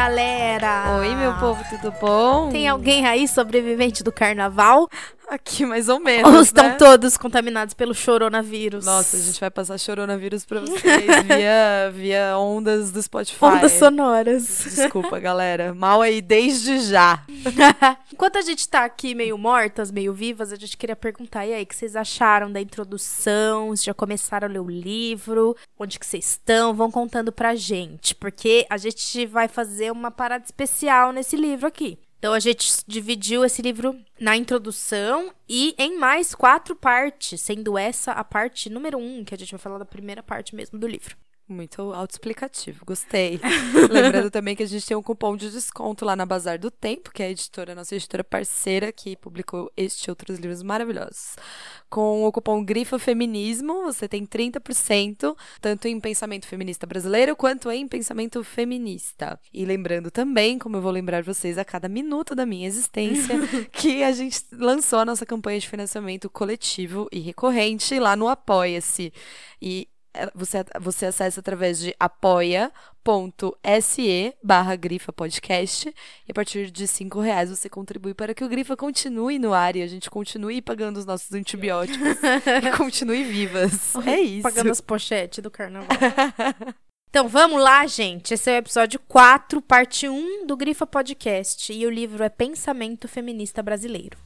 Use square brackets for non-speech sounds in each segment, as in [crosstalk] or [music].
galera! Oi, meu povo, tudo bom? Tem alguém aí sobrevivente do carnaval? Aqui mais ou menos. Ou estão né? todos contaminados pelo coronavírus? Nossa, a gente vai passar coronavírus pra vocês [laughs] via, via ondas do Spotify. Ondas sonoras. Desculpa, galera. Mal aí desde já. [laughs] Enquanto a gente tá aqui meio mortas, meio vivas, a gente queria perguntar, e aí, o que vocês acharam da introdução? Se já começaram a ler o livro? Onde que vocês estão? Vão contando pra gente, porque a gente vai fazer uma parada especial nesse livro aqui. Então a gente dividiu esse livro na introdução e em mais quatro partes, sendo essa a parte número um, que a gente vai falar da primeira parte mesmo do livro. Muito autoexplicativo, gostei. [laughs] Lembrando também que a gente tem um cupom de desconto lá na Bazar do Tempo, que é a editora, nossa editora parceira, que publicou este e outros livros maravilhosos. Com o cupom Grifa Feminismo, você tem 30%, tanto em pensamento feminista brasileiro quanto em pensamento feminista. E lembrando também, como eu vou lembrar vocês a cada minuto da minha existência, [laughs] que a gente lançou a nossa campanha de financiamento coletivo e recorrente lá no Apoia-se. E você, você acessa através de apoia.se barra Grifa Podcast e a partir de cinco reais você contribui para que o Grifa continue no ar e a gente continue pagando os nossos antibióticos e [laughs] continue vivas. É isso. Pagando as pochetes do carnaval. Então vamos lá, gente. Esse é o episódio 4, parte 1 do Grifa Podcast. E o livro é Pensamento Feminista Brasileiro.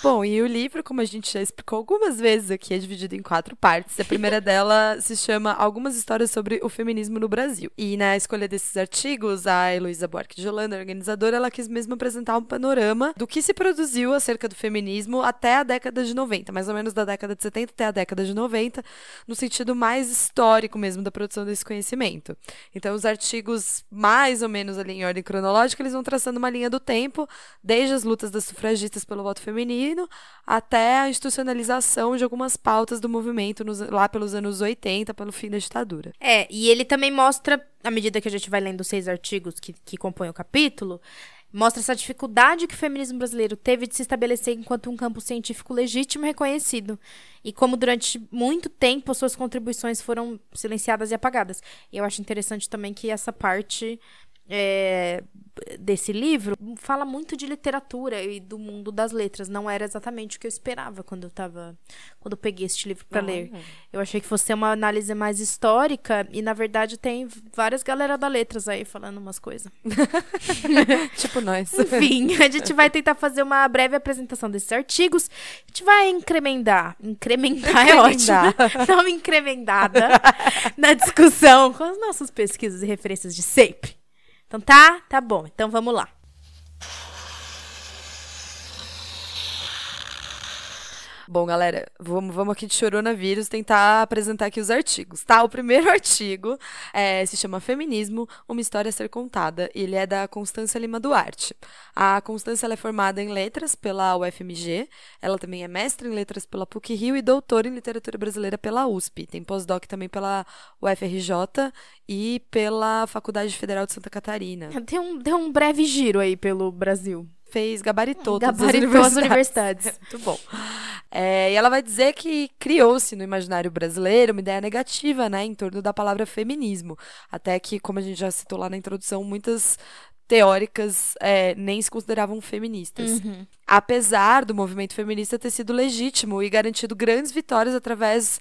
Bom, e o livro, como a gente já explicou algumas vezes aqui, é dividido em quatro partes. A primeira dela [laughs] se chama Algumas Histórias sobre o Feminismo no Brasil. E na escolha desses artigos, a Heloísa Buarque de Holanda, organizadora, ela quis mesmo apresentar um panorama do que se produziu acerca do feminismo até a década de 90, mais ou menos da década de 70 até a década de 90, no sentido mais histórico mesmo da produção desse conhecimento. Então, os artigos, mais ou menos ali em ordem cronológica, eles vão traçando uma linha do tempo, desde as lutas das sufragistas pelo voto feminino, até a institucionalização de algumas pautas do movimento nos, lá pelos anos 80, pelo fim da ditadura. É, e ele também mostra, à medida que a gente vai lendo os seis artigos que, que compõem o capítulo, mostra essa dificuldade que o feminismo brasileiro teve de se estabelecer enquanto um campo científico legítimo e reconhecido. E como durante muito tempo suas contribuições foram silenciadas e apagadas. E eu acho interessante também que essa parte é, desse livro fala muito de literatura e do mundo das letras. Não era exatamente o que eu esperava quando eu tava. Quando eu peguei este livro para ler. Eu achei que fosse ser uma análise mais histórica, e na verdade tem várias galera da letras aí falando umas coisas. [laughs] tipo nós. Enfim, a gente vai tentar fazer uma breve apresentação desses artigos. A gente vai incrementar. Incrementar, é ótimo. Dar uma incrementada na discussão com as nossas pesquisas e referências de sempre. Então tá? Tá bom. Então vamos lá. Bom, galera, vamos, vamos aqui de coronavírus tentar apresentar aqui os artigos, tá? O primeiro [laughs] artigo é, se chama Feminismo, uma história a ser contada. Ele é da Constância Lima Duarte. A Constância é formada em letras pela UFMG, ela também é mestre em letras pela PUC-Rio e doutora em literatura brasileira pela USP. Tem pós-doc também pela UFRJ e pela Faculdade Federal de Santa Catarina. Um, deu um breve giro aí pelo Brasil fez gabaritou, gabaritou todas as universidades. As universidades. [laughs] Muito bom. É, e ela vai dizer que criou-se no imaginário brasileiro uma ideia negativa, né, em torno da palavra feminismo. Até que, como a gente já citou lá na introdução, muitas teóricas é, nem se consideravam feministas. Uhum. Apesar do movimento feminista ter sido legítimo e garantido grandes vitórias através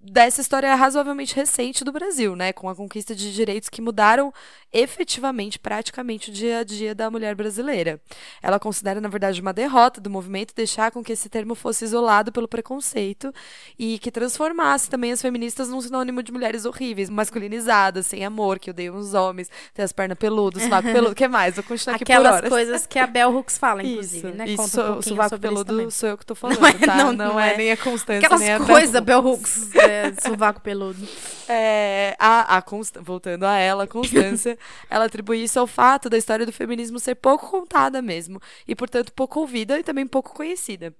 dessa história razoavelmente recente do Brasil, né, com a conquista de direitos que mudaram efetivamente, praticamente o dia a dia da mulher brasileira. Ela considera, na verdade, uma derrota do movimento deixar com que esse termo fosse isolado pelo preconceito e que transformasse também as feministas num sinônimo de mulheres horríveis, masculinizadas, sem amor, que odeiam os homens, tem as pernas peludas, sovaco [laughs] peludo, o que mais? Vou continuar aqui Aquelas por horas. coisas que a Bell Hooks fala, inclusive, isso, né? Isso, Conta um sovaco peludo sou eu que tô falando, não é, tá? Não, não, não é, é nem a Constância, Aquelas nem a coisas Bell Hooks, [laughs] é, sovaco peludo. É, a, a Const... Voltando a ela, a Constância, [laughs] ela atribui isso ao fato da história do feminismo ser pouco contada mesmo, e, portanto, pouco ouvida e também pouco conhecida.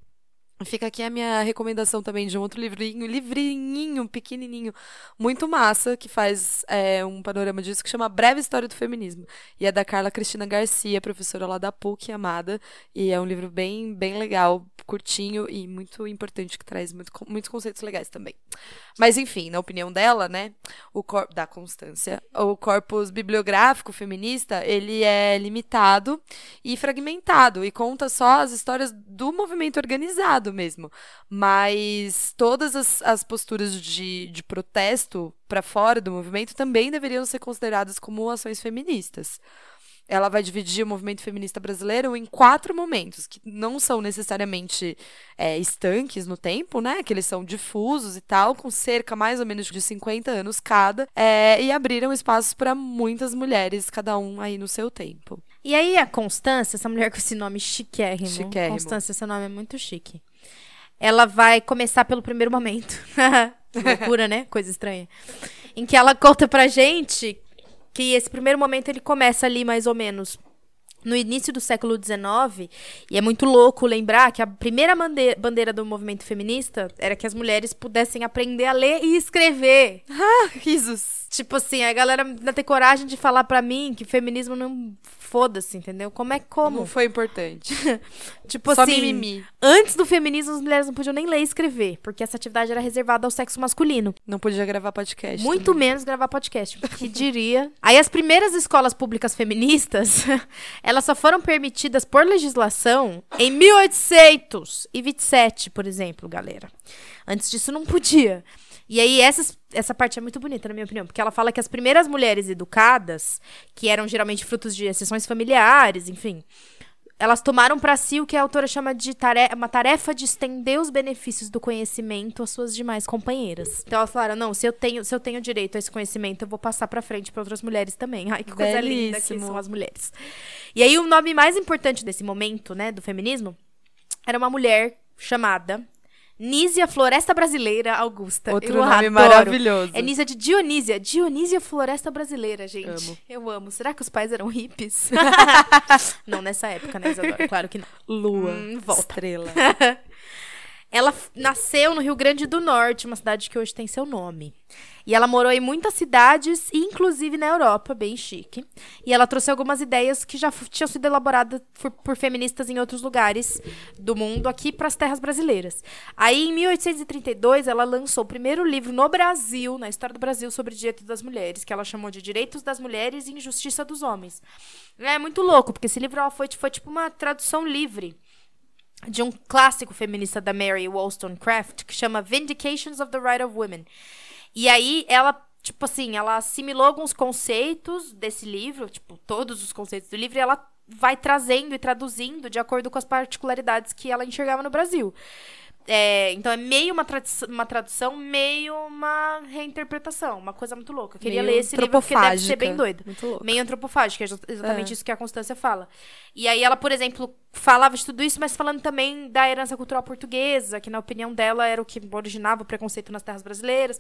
Fica aqui a minha recomendação também de um outro livrinho, livrinho pequenininho, muito massa, que faz é, um panorama disso, que chama Breve História do Feminismo. E é da Carla Cristina Garcia, professora lá da PUC, amada. E é um livro bem, bem legal, curtinho e muito importante, que traz muito, muitos conceitos legais também. Mas, enfim, na opinião dela, né, o corpo da Constância, o corpus bibliográfico feminista, ele é limitado e fragmentado, e conta só as histórias do movimento organizado mesmo. Mas todas as, as posturas de, de protesto para fora do movimento também deveriam ser consideradas como ações feministas ela vai dividir o movimento feminista brasileiro em quatro momentos, que não são necessariamente é, estanques no tempo, né? Que eles são difusos e tal, com cerca mais ou menos de 50 anos cada, é, e abriram espaços para muitas mulheres, cada um aí no seu tempo. E aí a Constância, essa mulher com esse nome chiquérrimo, Chiquérrimo. Constância, seu nome é muito chique. Ela vai começar pelo primeiro momento. [laughs] Loucura, né? Coisa estranha. Em que ela conta pra gente que esse primeiro momento ele começa ali mais ou menos no início do século XIX, e é muito louco lembrar que a primeira bande- bandeira do movimento feminista era que as mulheres pudessem aprender a ler e escrever. [laughs] Ah, risos. Tipo assim, a galera ainda tem coragem de falar pra mim que feminismo não foda-se, entendeu? Como é como? Não foi importante. [laughs] Tipo Só assim, mimimi. antes do feminismo as mulheres não podiam nem ler e escrever, porque essa atividade era reservada ao sexo masculino. Não podia gravar podcast. Muito também. menos gravar podcast, que diria. [laughs] Aí as primeiras escolas públicas feministas, [laughs] elas só foram permitidas por legislação em 1827, por exemplo, galera. Antes disso não podia. E aí essas, essa parte é muito bonita, na minha opinião, porque ela fala que as primeiras mulheres educadas, que eram geralmente frutos de exceções familiares, enfim, elas tomaram pra si o que a autora chama de tare- uma tarefa de estender os benefícios do conhecimento às suas demais companheiras. Então elas falaram: não, se eu tenho, se eu tenho direito a esse conhecimento, eu vou passar pra frente pra outras mulheres também. Ai, que coisa linda que Belíssimo. são as mulheres. E aí o nome mais importante desse momento, né, do feminismo, era uma mulher chamada Nísia Floresta Brasileira Augusta. Outro Eu nome adoro. maravilhoso. É Nísia de Dionísia. Dionísia Floresta Brasileira, gente. Amo. Eu amo. Será que os pais eram hippies? [laughs] não nessa época, né, Isadora? Claro que não. Lua. Hum, volta. Estrela. [laughs] Ela nasceu no Rio Grande do Norte, uma cidade que hoje tem seu nome. E ela morou em muitas cidades, inclusive na Europa, bem chique. E ela trouxe algumas ideias que já tinham sido elaboradas por, por feministas em outros lugares do mundo aqui para as terras brasileiras. Aí, em 1832, ela lançou o primeiro livro no Brasil, na história do Brasil, sobre direitos das mulheres, que ela chamou de Direitos das Mulheres e Injustiça dos Homens. É muito louco, porque esse livro foi, foi tipo uma tradução livre de um clássico feminista da Mary Wollstonecraft que chama Vindications of the Right of Women. E aí ela, tipo assim, ela assimilou alguns conceitos desse livro, tipo, todos os conceitos do livro, e ela vai trazendo e traduzindo de acordo com as particularidades que ela enxergava no Brasil. É, então é meio uma, uma tradução, meio uma reinterpretação, uma coisa muito louca. Eu queria Meio ler esse livro porque deve ser bem doido meio antropofágica, é exa- exatamente É. isso que a Constância fala. E aí ela, por exemplo, falava de tudo isso, mas falando também da herança cultural portuguesa, que na opinião dela era o que originava o preconceito nas terras brasileiras.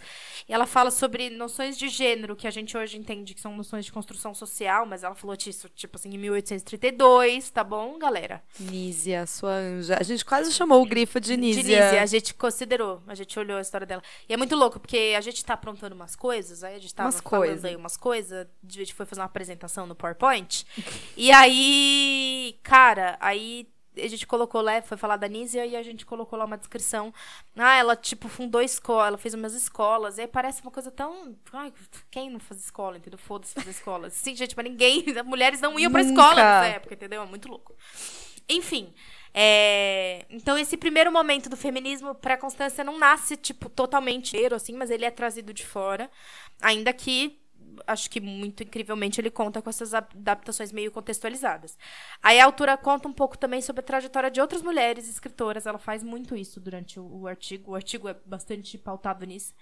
E ela fala sobre noções de gênero, que a gente hoje entende que são noções de construção social, mas ela falou disso, tipo assim, em 1832, tá bom, galera? Nízia, sua anja. A gente quase chamou o grifo de Nízia. De Nízia, a gente considerou, a gente olhou a história dela. E é muito louco, porque a gente tá aprontando umas coisas, aí a gente tava Umas falando coisas. aí umas coisas, a gente foi fazer uma apresentação no PowerPoint. [laughs] e aí, cara, aí a gente colocou lá, foi falar da Nízia e a gente colocou lá uma descrição. Ah, ela, tipo, fundou escola, ela fez umas escolas. E aí parece uma coisa tão. Ai, quem não faz escola, entendeu? Foda-se fazer escola. [laughs] Sim, gente, mas ninguém. As [laughs] mulheres não iam pra Nunca. escola nessa época, entendeu? É muito louco. Enfim. é, Então, esse primeiro momento do feminismo, pra Constância, não nasce, tipo, totalmente inteiro, assim, mas ele é trazido de fora. Ainda que, acho que muito incrivelmente, ele conta com essas adaptações meio contextualizadas. Aí a autora conta um pouco também sobre a trajetória de outras mulheres escritoras. Ela faz muito isso durante o, o artigo. O artigo é bastante pautado nisso.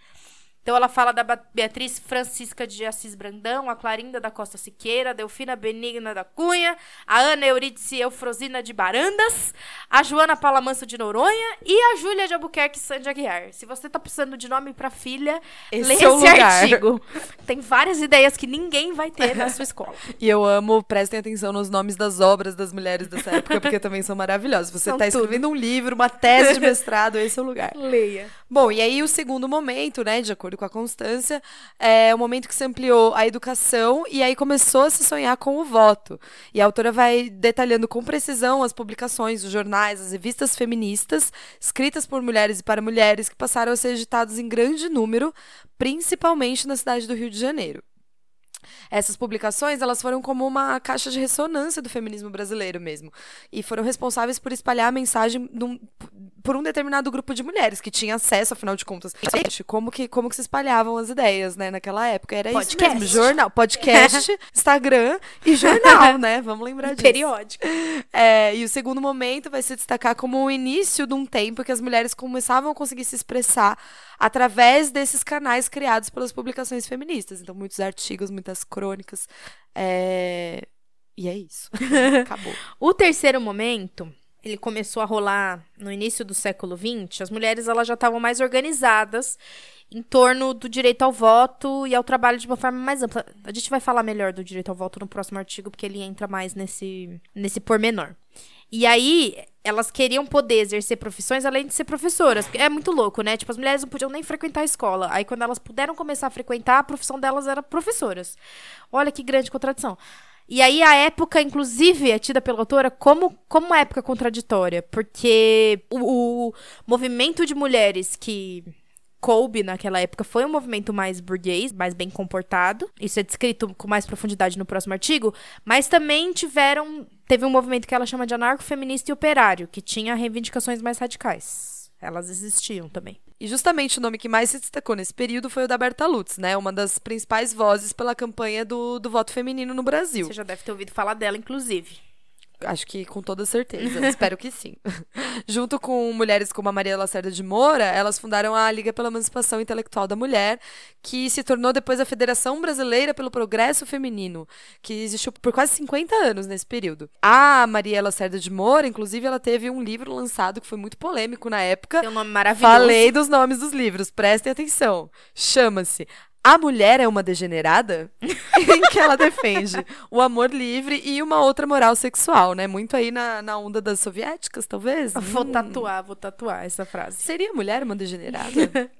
Então ela fala da Beatriz Francisca de Assis Brandão, a Clarinda da Costa Siqueira, a Delfina Benigna da Cunha, a Ana Eurídice Eufrosina de Barandas, a Joana Paula Manso de Noronha e a Júlia de Albuquerque Sandy Aguiar. Se você tá precisando de nome pra filha, Esse lê é o esse lugar. artigo. Tem várias ideias que ninguém vai ter na sua escola. [laughs] E eu amo, prestem atenção nos nomes das obras das mulheres dessa época, porque também são maravilhosos. Você tá tudo. escrevendo um livro, uma tese de mestrado, esse é o lugar. [laughs] Leia. Bom, e aí o segundo momento, né, de acordo com a Constância, é o momento que se ampliou a educação e aí começou a se sonhar com o voto. E a autora vai detalhando com precisão as publicações, os jornais, as revistas feministas, escritas por mulheres e para mulheres, que passaram a ser editados em grande número, principalmente na cidade do Rio de Janeiro. Essas publicações, elas foram como uma caixa de ressonância do feminismo brasileiro mesmo. E foram responsáveis por espalhar a mensagem um- por um determinado grupo de mulheres que tinha acesso, afinal de contas. Gente, como que, como que se espalhavam as ideias, né, naquela época? Era Podcast. isso mesmo, jornal, podcast, [laughs] Instagram e jornal, [laughs] né? Vamos lembrar disso. Periódico. É, e o segundo momento vai se destacar como o início de um tempo que as mulheres começavam a conseguir se expressar através desses canais criados pelas publicações feministas. Então, muitos artigos, muitas crônicas. é, E é isso. [laughs] Acabou. O terceiro momento, ele começou a rolar no início do século XX. As mulheres elas já estavam mais organizadas em torno do direito ao voto e ao trabalho de uma forma mais ampla. A gente vai falar melhor do direito ao voto no próximo artigo, porque ele entra mais nesse, nesse pormenor. E aí, elas queriam poder exercer profissões além de ser professoras. É muito louco, né? Tipo, as mulheres não podiam nem frequentar a escola. Aí, quando elas puderam começar a frequentar, a profissão delas era professoras. Olha que grande contradição. E aí, a época, inclusive, é tida pela autora como, como uma época contraditória. Porque o, o movimento de mulheres que coube naquela época foi um movimento mais burguês, mais bem comportado. Isso é descrito com mais profundidade no próximo artigo. Mas também tiveram. Teve um movimento que ela chama de anarcofeminista e operário, que tinha reivindicações mais radicais. Elas existiam também. E justamente o nome que mais se destacou nesse período foi o da Berta Lutz, né? Uma das principais vozes pela campanha do, do voto feminino no Brasil. Você já deve ter ouvido falar dela, inclusive. Acho que com toda certeza. Espero que sim. [laughs] Junto com mulheres como a Maria Lacerda de Moura, elas fundaram a Liga pela Emancipação Intelectual da Mulher, que se tornou depois a Federação Brasileira pelo Progresso Feminino, que existiu por quase 50 anos nesse período. A Maria Lacerda de Moura, inclusive, ela teve um livro lançado que foi muito polêmico na época. Tem um nome maravilhoso. Falei dos nomes dos livros, prestem atenção. Chama-se A Mulher é uma Degenerada? [laughs] em que ela defende o amor livre e uma outra moral sexual, né? Muito aí na, na onda das soviéticas, talvez. Vou Hum. tatuar, vou tatuar essa frase. Seria mulher uma degenerada? [laughs]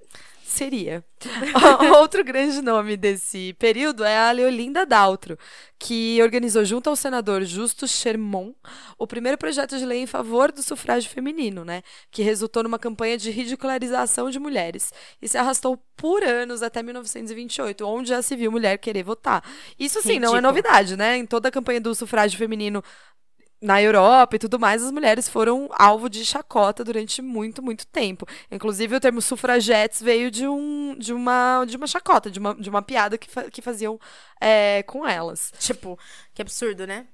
Seria. [laughs] [laughs] Outro grande nome desse período é a Leolinda Daltro, que organizou junto ao senador Justo Sherman o primeiro projeto de lei em favor do sufrágio feminino, né? Que resultou numa campanha de ridicularização de mulheres e se arrastou por anos até 1928, onde já se viu mulher querer votar. Isso sim, não é Ridículo. novidade, né? Em toda a campanha do sufrágio feminino na Europa e tudo mais, as mulheres foram alvo de chacota durante muito, muito tempo. Inclusive, o termo sufragettes veio de, um, de, uma, de uma chacota, de uma, de uma piada que, fa- que faziam é, com elas. Tipo, que absurdo, né?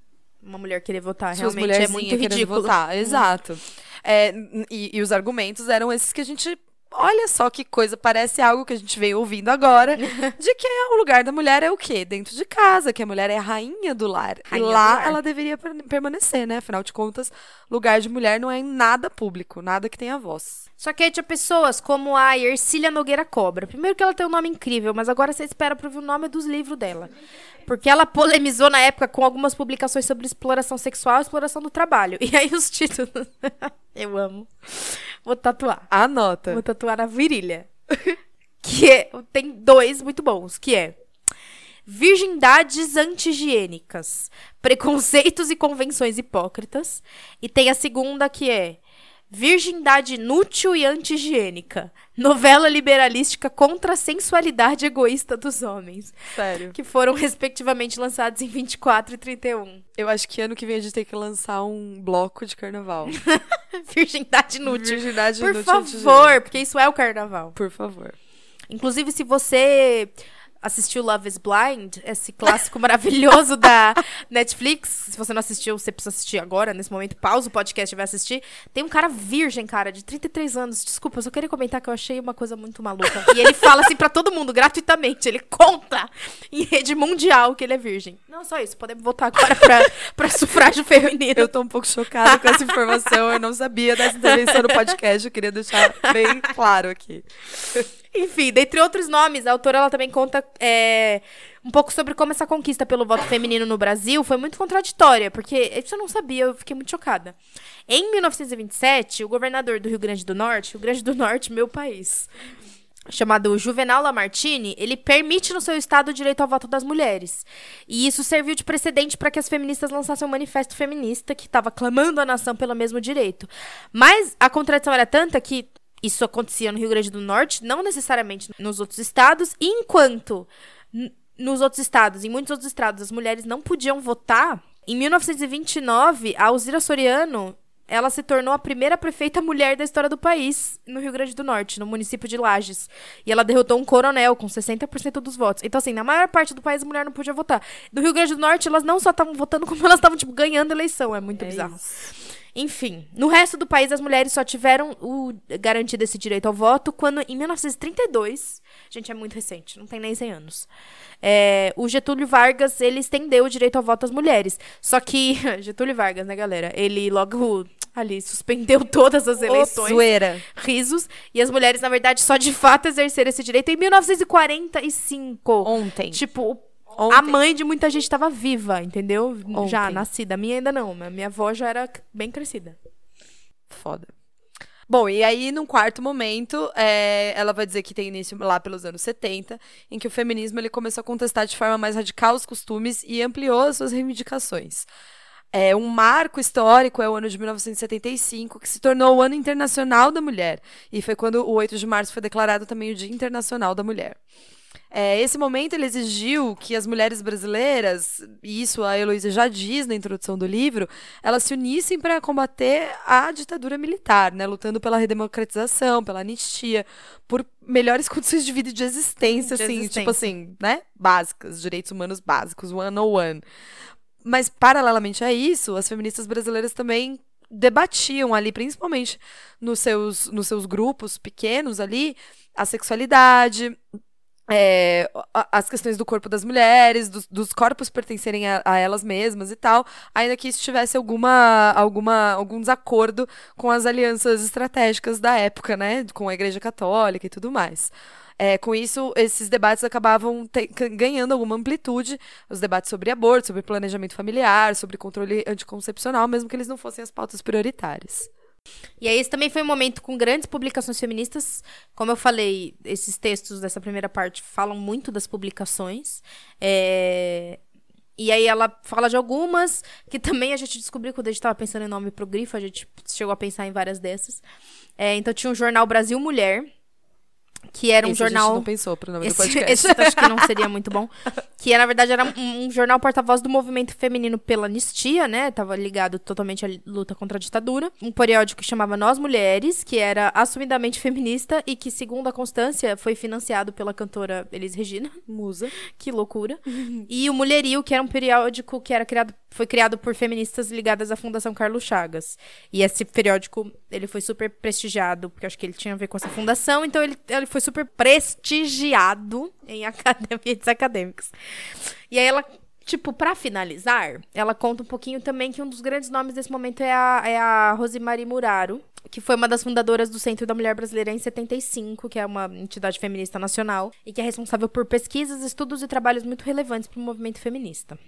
Uma mulher querer votar, Suas realmente é muito ridículo. votar. Exato. É, e, e os argumentos eram esses que a gente. Olha só que coisa, parece algo que a gente veio ouvindo agora, [laughs] de que o lugar da mulher é o quê? Dentro de casa, que a mulher é a rainha do lar. Rainha e lá lar. ela deveria per- permanecer, né? Afinal de contas, lugar de mulher não é em nada público, nada que tenha voz. Só que aí tinha pessoas como a Ercília Nogueira Cobra. Primeiro que ela tem um nome incrível, mas agora você espera pra ouvir o nome dos livros dela. Porque ela polemizou na época com algumas publicações sobre exploração sexual e exploração do trabalho. [laughs] E aí os títulos. [laughs] Eu amo. Vou tatuar. Anota. Vou tatuar na virilha. [laughs] que é, tem dois muito bons, que é Virgindades anti-higiênicas, preconceitos e convenções hipócritas. E tem a segunda que é Virgindade inútil e anti-higiênica, novela liberalística contra a sensualidade egoísta dos homens, Sério. que foram respectivamente lançados em 24 e 31. Eu acho que ano que vem a gente tem que lançar um bloco de carnaval. [laughs] Virgindade inútil. Virgindade Por inútil favor, porque isso é o carnaval. Por favor. Inclusive, se você assistiu Love is Blind, esse clássico maravilhoso da [laughs] Netflix. Se você não assistiu, você precisa assistir agora, nesse momento. Pausa o podcast e vai assistir. Tem um cara virgem, cara, de 33 anos. Desculpa, eu só queria comentar que eu achei uma coisa muito maluca. E ele fala assim pra todo mundo, gratuitamente. Ele conta em rede mundial que ele é virgem. Não, só isso. Podemos voltar agora pra, pra sufrágio feminino. Eu tô um pouco chocada com essa informação. Eu não sabia dessa intervenção no podcast. Eu queria deixar bem claro aqui. Enfim, dentre outros nomes, a autora ela também conta é, um pouco sobre como essa conquista pelo voto feminino no Brasil foi muito contraditória, porque isso eu não sabia, eu fiquei muito chocada. Em 1927, o governador do Rio Grande do Norte, Rio Grande do Norte, meu país, chamado Juvenal Lamartine, ele permite no seu estado o direito ao voto das mulheres. E isso serviu de precedente para que as feministas lançassem um manifesto feminista que estava clamando a nação pelo mesmo direito. Mas a contradição era tanta que isso acontecia no Rio Grande do Norte, não necessariamente nos outros estados, e enquanto nos outros estados, em muitos outros estados, as mulheres não podiam votar, em 1929, a Alzira Soriano ela se tornou a primeira prefeita mulher da história do país no Rio Grande do Norte, no município de Lages. E ela derrotou um coronel com 60% dos votos. Então, assim, na maior parte do país a mulher não podia votar. No Rio Grande do Norte, elas não só estavam votando, como elas estavam, tipo, ganhando eleição. É muito é bizarro. Isso. Enfim, no resto do país as mulheres só tiveram o garantido esse direito ao voto quando, em 1932, gente, é muito recente, não tem nem 100 anos, é, o Getúlio Vargas, ele estendeu o direito ao voto às mulheres. Só que, [laughs] Getúlio Vargas, né, galera, ele logo ali suspendeu [laughs] todas as eleições. Zoeira. Risos. E as mulheres, na verdade, só de fato exerceram esse direito em 1945. Ontem. Tipo, Ontem. A mãe de muita gente estava viva, entendeu? Ontem. Já nascida. A minha ainda não, mas minha avó já era bem crescida. Foda. Bom, e aí, num quarto momento, é, ela vai dizer que tem início lá pelos anos 70, em que o feminismo ele começou a contestar de forma mais radical os costumes e ampliou as suas reivindicações. É, um marco histórico é o ano de 1975, que se tornou o Ano Internacional da Mulher. E foi quando o 8 de março foi declarado também o Dia Internacional da Mulher. É, esse momento ele exigiu que as mulheres brasileiras, e isso a Heloísa já diz na introdução do livro, elas se unissem para combater a ditadura militar, né, lutando pela redemocratização, pela anistia, por melhores [laughs] condições de vida e de existência, de assim, existência. tipo assim, né, básicas, direitos humanos básicos, one on one. Mas paralelamente a isso, as feministas brasileiras também debatiam ali, principalmente nos seus, nos seus grupos pequenos ali, a sexualidade, é, as questões do corpo das mulheres, dos, dos corpos pertencerem a, a, elas mesmas e tal, ainda que isso tivesse alguma, alguma, algum desacordo com as alianças estratégicas da época, né, com a Igreja Católica e tudo mais. É, com isso, esses debates acabavam te, ganhando alguma amplitude, os debates sobre aborto, sobre planejamento familiar, sobre controle anticoncepcional, mesmo que eles não fossem as pautas prioritárias. E aí, esse também foi um momento com grandes publicações feministas. Como eu falei, esses textos dessa primeira parte falam muito das publicações. É... E aí ela fala de algumas, que também a gente descobriu quando a gente estava pensando em nome pro grifo, a gente chegou a pensar em várias dessas. É, então tinha o jornal Brasil Mulher, que era um esse jornal. A gente não pensou pro nome esse, do podcast. [laughs] Esse acho que não [laughs] seria muito bom. Que na verdade era um, um jornal porta-voz do movimento feminino pela anistia, né? Tava ligado totalmente à luta contra a ditadura. Um periódico que chamava Nós Mulheres, que era assumidamente feminista e que, segundo a Constância, foi financiado pela cantora Elis Regina. Musa. Que loucura. e o Mulherio, que era um periódico que era criado, foi criado por feministas ligadas à Fundação Carlos Chagas. E esse periódico, ele foi super prestigiado, porque acho que ele tinha a ver com essa fundação, então ele, ele foi super prestigiado em [laughs] academias acadêmicas. E aí ela Tipo, para finalizar, ela conta um pouquinho também que um dos grandes nomes desse momento é a, é a Rosemary Muraro, que foi uma das fundadoras do Centro da Mulher Brasileira em 75, que é uma entidade feminista nacional, e que é responsável por pesquisas, estudos e trabalhos muito relevantes para o movimento feminista.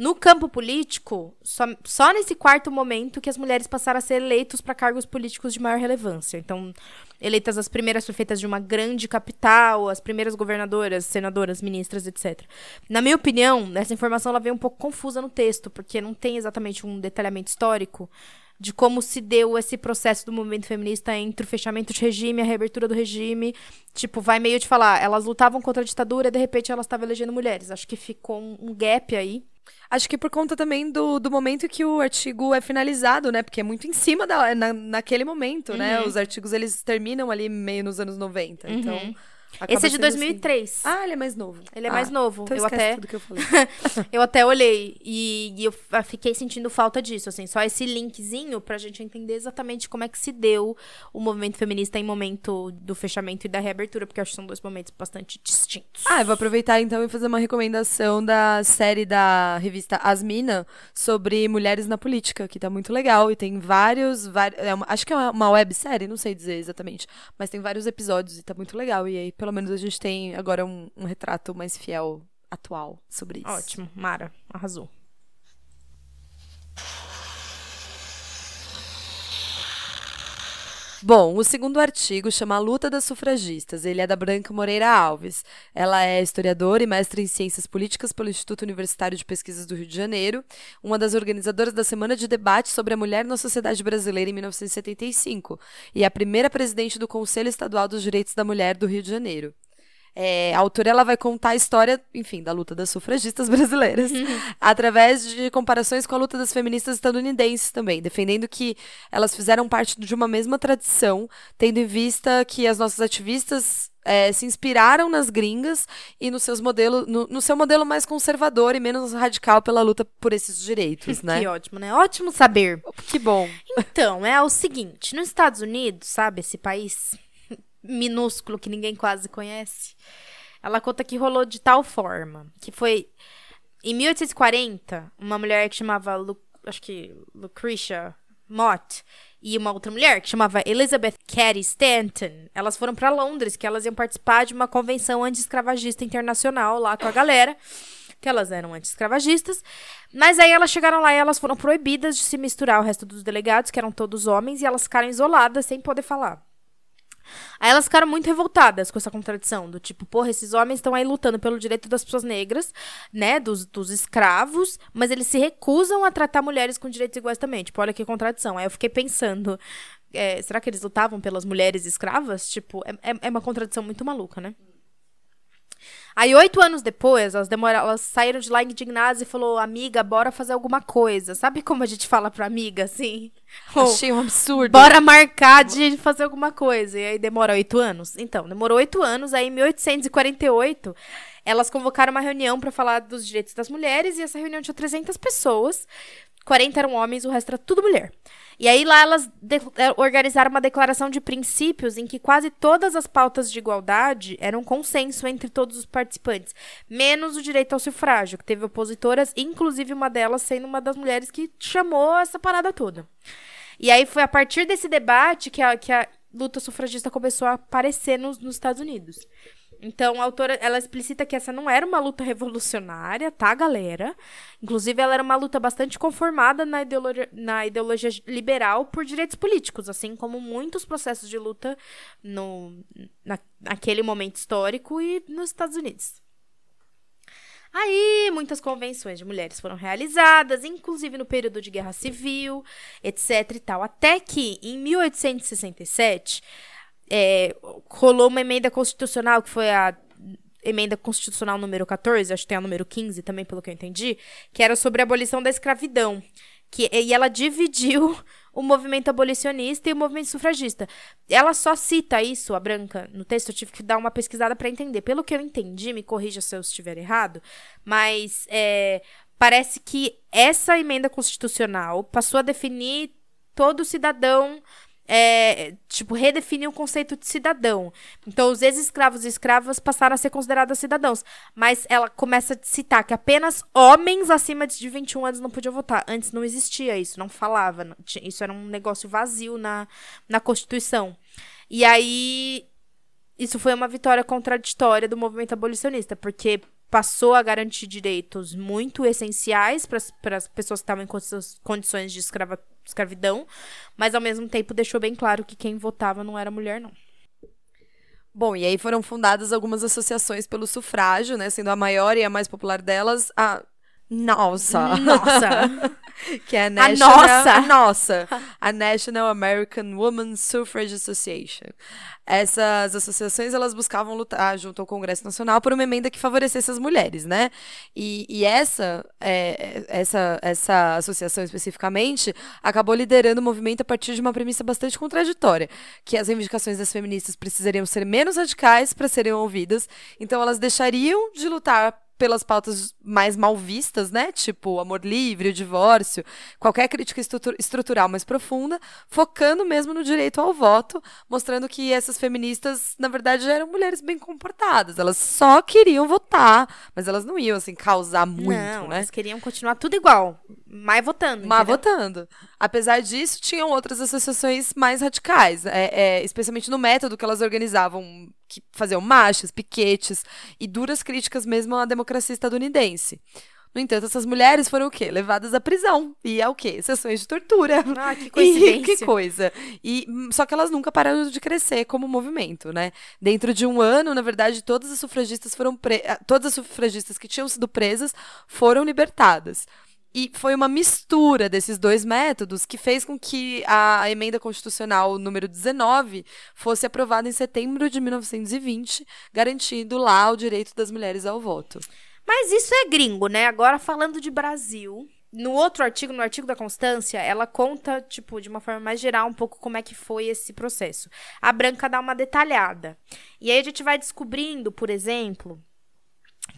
No campo político, só, só nesse quarto momento que as mulheres passaram a ser eleitos para cargos políticos de maior relevância. Então, eleitas as primeiras prefeitas de uma grande capital, as primeiras governadoras, senadoras, ministras, etc. Na minha opinião, essa informação ela veio um pouco confusa no texto, porque não tem exatamente um detalhamento histórico de como se deu esse processo do movimento feminista entre o fechamento de regime a reabertura do regime. Tipo, vai meio de falar, elas lutavam contra a ditadura e de repente elas estavam elegendo mulheres. Acho que ficou um gap aí. Acho que por conta também do, do momento que o artigo é finalizado, né? Porque é muito em cima da, na, naquele momento, né? uhum. né? Os artigos, eles terminam ali meio nos anos 90. Uhum. Então, Acaba Esse é de sendo assim. 2003. Ah, ele é mais novo. Ele é Ah, mais novo. Então eu até tudo que eu falei. [laughs] eu até olhei e, e eu fiquei sentindo falta disso, assim, só esse linkzinho pra gente entender exatamente como é que se deu o movimento feminista em momento do fechamento e da reabertura, porque eu acho que são dois momentos bastante distintos. Ah, eu vou aproveitar então e fazer uma recomendação da série da revista Asmina sobre mulheres na política, que tá muito legal e tem vários, vari- é uma- acho que é uma- uma websérie, não sei dizer exatamente, mas tem vários episódios e tá muito legal e aí pelo menos a gente tem agora um, um retrato mais fiel atual sobre isso. Ótimo, Mara, arrasou. Bom, o segundo artigo chama A Luta das Sufragistas. Ele é da Branca Moreira Alves. Ela é historiadora e mestre em Ciências Políticas pelo Instituto Universitário de Pesquisas do Rio de Janeiro, uma das organizadoras da Semana de Debate sobre a Mulher na Sociedade Brasileira em 1975 e a primeira presidente do Conselho Estadual dos Direitos da Mulher do Rio de Janeiro. É, a autora ela vai contar a história, enfim, da luta das sufragistas [laughs] brasileiras, [laughs] através de comparações com a luta das feministas estadunidenses também, defendendo que elas fizeram parte de uma mesma tradição, tendo em vista que as nossas ativistas é, se inspiraram nas gringas e nos seus modelos, no, no seu modelo mais conservador e menos radical pela luta por esses direitos, [laughs] né? Que ótimo, né? Ótimo saber. Que bom. Então, é o seguinte, nos Estados Unidos, sabe, esse país minúsculo que ninguém quase conhece, ela conta que rolou de tal forma, que foi em 1840, uma mulher que chamava, Lu, acho que Lucretia Mott, e uma outra mulher que chamava Elizabeth Cady Stanton, elas foram para Londres, que elas iam participar de uma convenção anti-escravagista internacional lá com a galera, que elas eram anti-escravagistas, mas aí elas chegaram lá e elas foram proibidas de se misturar ao resto dos delegados, que eram todos homens, e elas ficaram isoladas sem poder falar. Aí elas ficaram muito revoltadas com essa contradição, do tipo, porra, esses homens estão aí lutando pelo direito das pessoas negras, né, dos, dos escravos, mas eles se recusam a tratar mulheres com direitos iguais também. Tipo, olha que contradição. Aí eu fiquei pensando, é, será que eles lutavam pelas mulheres escravas? Tipo, é, é, é uma contradição muito maluca, né? Aí, oito anos depois, elas, demora, elas saíram de lá indignadas e falou, amiga, bora fazer alguma coisa. Sabe como a gente fala pra amiga, assim? [laughs] Achei um absurdo. Bora marcar de fazer alguma coisa. E aí demora oito anos? Então, demorou oito anos. Aí, em 1848, elas convocaram uma reunião para falar dos direitos das mulheres. E essa reunião tinha 300 pessoas. 40 eram homens, o resto era tudo mulher. E aí lá elas eh, organizaram uma declaração de princípios em que quase todas as pautas de igualdade eram consenso entre todos os participantes, menos o direito ao sufrágio, que teve opositoras, inclusive uma delas sendo uma das mulheres que chamou essa parada toda. E aí foi a partir desse debate que a, que a luta sufragista começou a aparecer nos, nos Estados Unidos. Então, a autora, ela explicita que essa não era uma luta revolucionária, tá, galera? Inclusive, ela era uma luta bastante conformada na ideologia, na ideologia liberal por direitos políticos, assim como muitos processos de luta no, na, naquele momento histórico e nos Estados Unidos. Aí, muitas convenções de mulheres foram realizadas, inclusive no período de guerra civil, etc e tal. Até que, em 1867, é, rolou uma emenda constitucional, que foi a emenda constitucional número 14, acho que tem a número 15 também, pelo que eu entendi, que era sobre a abolição da escravidão. Que, e ela dividiu [laughs] o movimento abolicionista e o movimento sufragista. Ela só cita isso, a Branca, no texto, eu tive que dar uma pesquisada para entender. Pelo que eu entendi, me corrija se eu estiver errado, mas é, parece que essa emenda constitucional passou a definir todo cidadão é, tipo, redefiniu o conceito de cidadão. Então, os ex-escravos e escravas passaram a ser considerados cidadãos. Mas ela começa a citar que apenas homens acima de 21 anos não podiam votar. Antes não existia isso, não falava. Isso era um negócio vazio na, na Constituição. E aí, isso foi uma vitória contraditória do movimento abolicionista, porque passou a garantir direitos muito essenciais para as pessoas que estavam em condi- condições de escrava- escravidão, mas ao mesmo tempo deixou bem claro que quem votava não era mulher, não. Bom, e aí foram fundadas algumas associações pelo sufrágio, né? Sendo a maior e a mais popular delas a. Nossa! Nossa! [laughs] que é a National, nossa! a nossa, a National American Women's Suffrage Association. Essas associações, elas buscavam lutar junto ao Congresso Nacional por uma emenda que favorecesse as mulheres, né? E, e essa, é, essa, essa associação especificamente acabou liderando o movimento a partir de uma premissa bastante contraditória, que as reivindicações das feministas precisariam ser menos radicais para serem ouvidas, então elas deixariam de lutar pelas pautas mais mal vistas, né? Tipo amor livre, o divórcio, qualquer crítica estrutural mais profunda, focando mesmo no direito ao voto, mostrando que essas feministas, na verdade, eram mulheres bem comportadas. Elas só queriam votar, mas elas não iam, assim, causar muito, não, né? Elas queriam continuar tudo igual, mas votando. Mas entendeu? votando. Apesar disso, tinham outras associações mais radicais, é, é, especialmente no método que elas organizavam, que faziam marchas, piquetes e duras críticas mesmo à democracia estadunidense. No entanto, essas mulheres foram o quê? Levadas à prisão. E é o quê? Sessões de tortura. Ah, que [laughs] E coincidência. que coisa. E, hum, só que elas nunca pararam de crescer como movimento, né? Dentro de um ano, na verdade, todas as sufragistas foram pre... ah, todas as sufragistas que tinham sido presas foram libertadas. E foi uma mistura desses dois métodos que fez com que a emenda constitucional número 19 fosse aprovada em setembro de 1920, garantindo lá o direito das mulheres ao voto. Mas isso é gringo, né? Agora falando de Brasil. No outro artigo, no artigo da Constância, ela conta, tipo, de uma forma mais geral, um pouco como é que foi esse processo. A Branca dá uma detalhada. E aí a gente vai descobrindo, por exemplo,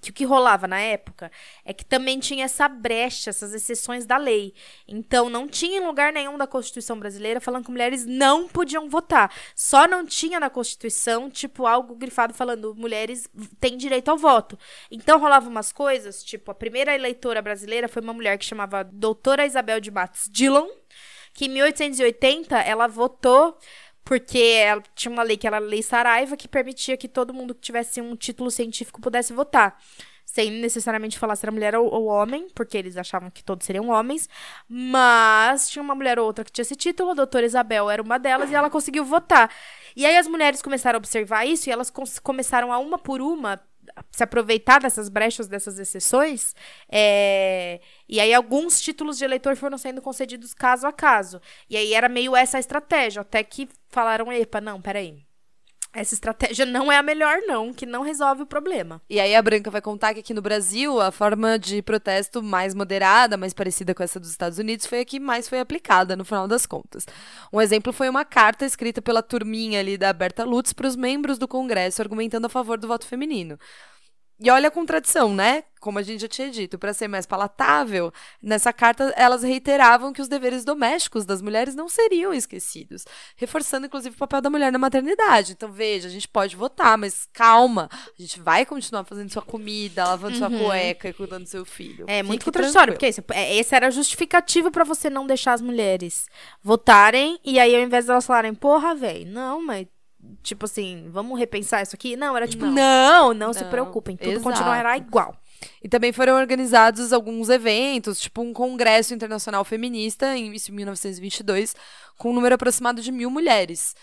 que o que rolava na época é que também tinha essa brecha, essas exceções da lei. Então, não tinha em lugar nenhum da Constituição brasileira falando que mulheres não podiam votar. Só não tinha na Constituição, tipo, algo grifado falando mulheres têm direito ao voto. Então, rolava umas coisas, tipo, a primeira eleitora brasileira foi uma mulher que chamava Doutora Isabel de Matos Dillon, que em 1880 ela votou porque ela tinha uma lei que era a Lei Saraiva, que permitia que todo mundo que tivesse um título científico pudesse votar. Sem necessariamente falar se era mulher ou, ou homem, porque eles achavam que todos seriam homens. Mas tinha uma mulher ou outra que tinha esse título, a doutora Isabel era uma delas, e ela conseguiu votar. E aí as mulheres começaram a observar isso, e elas começaram a uma por uma se aproveitar dessas brechas, dessas exceções, é, e aí alguns títulos de eleitor foram sendo concedidos caso a caso. E aí era meio essa a estratégia, até que falaram, epa, não, peraí. Essa estratégia não é a melhor, não, que não resolve o problema. E aí a Branca vai contar que aqui no Brasil a forma de protesto mais moderada, mais parecida com essa dos Estados Unidos, foi a que mais foi aplicada no final das contas. Um exemplo foi uma carta escrita pela turminha ali da Berta Lutz para os membros do Congresso argumentando a favor do voto feminino. E olha a contradição, né? Como a gente já tinha dito, para ser mais palatável, nessa carta elas reiteravam que os deveres domésticos das mulheres não seriam esquecidos, reforçando inclusive o papel da mulher na maternidade. Então, veja, a gente pode votar, mas calma, a gente vai continuar fazendo sua comida, lavando sua cueca e cuidando do seu filho. É muito Fique contraditório, tranquilo. porque esse, é, esse era justificativo pra você não deixar as mulheres votarem, e aí ao invés delas falarem, porra, velho, não, mas. Tipo assim, vamos repensar isso aqui? Não, era tipo, Não. não, não, se Não, preocupem, tudo exato. continuará igual. E também foram organizados alguns eventos, tipo um congresso internacional feminista, em 1922, com um número aproximado de mil mulheres.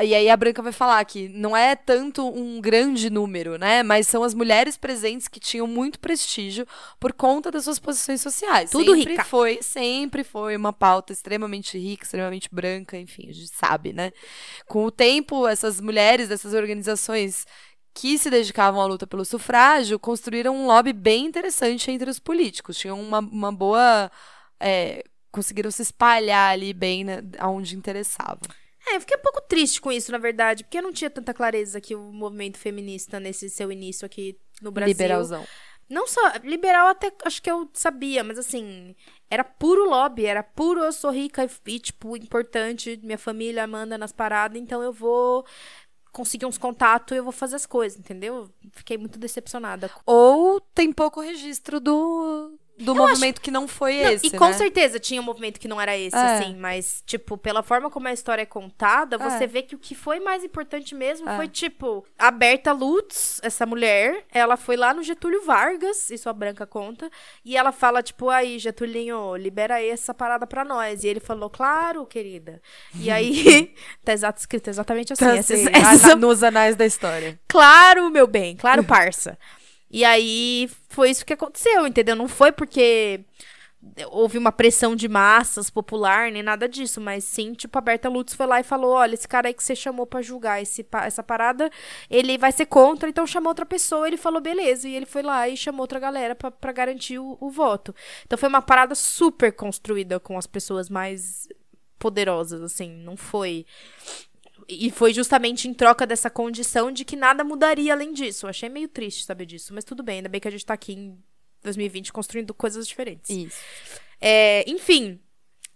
E aí a Branca vai falar que não é tanto um grande número, né? Mas são as mulheres presentes que tinham muito prestígio por conta das suas posições sociais. Tudo sempre rica. Foi, sempre foi uma pauta extremamente rica, extremamente branca, enfim, a gente sabe, né? Com o tempo, essas mulheres dessas organizações que se dedicavam à luta pelo sufrágio construíram um lobby bem interessante entre os políticos. Tinham uma, uma boa. é, conseguiram se espalhar ali bem né, aonde interessava. É, eu fiquei um pouco triste com isso, na verdade, porque eu não tinha tanta clareza que o movimento feminista nesse seu início aqui no Brasil. Liberalzão. Não só, liberal até acho que eu sabia, mas assim, era puro lobby, era puro eu sou rica e, e, tipo, importante, minha família manda nas paradas, então eu vou conseguir uns contatos e eu vou fazer as coisas, entendeu? Fiquei muito decepcionada. Ou tem pouco registro do, do movimento que não foi Não, esse. e com né? certeza tinha um movimento que não era esse, É. assim, mas, tipo, pela forma como a história é contada, você É. vê que o que foi mais importante mesmo É. foi, tipo, a Berta Lutz, essa mulher, ela foi lá no Getúlio Vargas, isso a Branca conta, e ela fala, tipo, aí, Getulinho, libera aí essa parada pra nós. E ele falou, claro, querida. E aí, [laughs] tá exato, escrito exatamente assim. Tá essa- assim, essa- a- [laughs] nos anais da história. Claro, meu bem, claro, parça. E aí foi isso que aconteceu, entendeu? Não foi porque houve uma pressão de massas popular, nem nada disso, mas sim, tipo, a Berta Lutz foi lá e falou: olha, esse cara aí que você chamou para julgar esse, essa parada, ele vai ser contra, então chamou outra pessoa. Ele falou: beleza, e ele foi lá e chamou outra galera para garantir o, o voto. Então foi uma parada super construída com as pessoas mais poderosas, assim, não foi. E foi justamente em troca dessa condição de que nada mudaria além disso. Eu achei meio triste saber disso, mas tudo bem, ainda bem que a gente tá aqui em 2020 construindo coisas diferentes. Isso. É, enfim.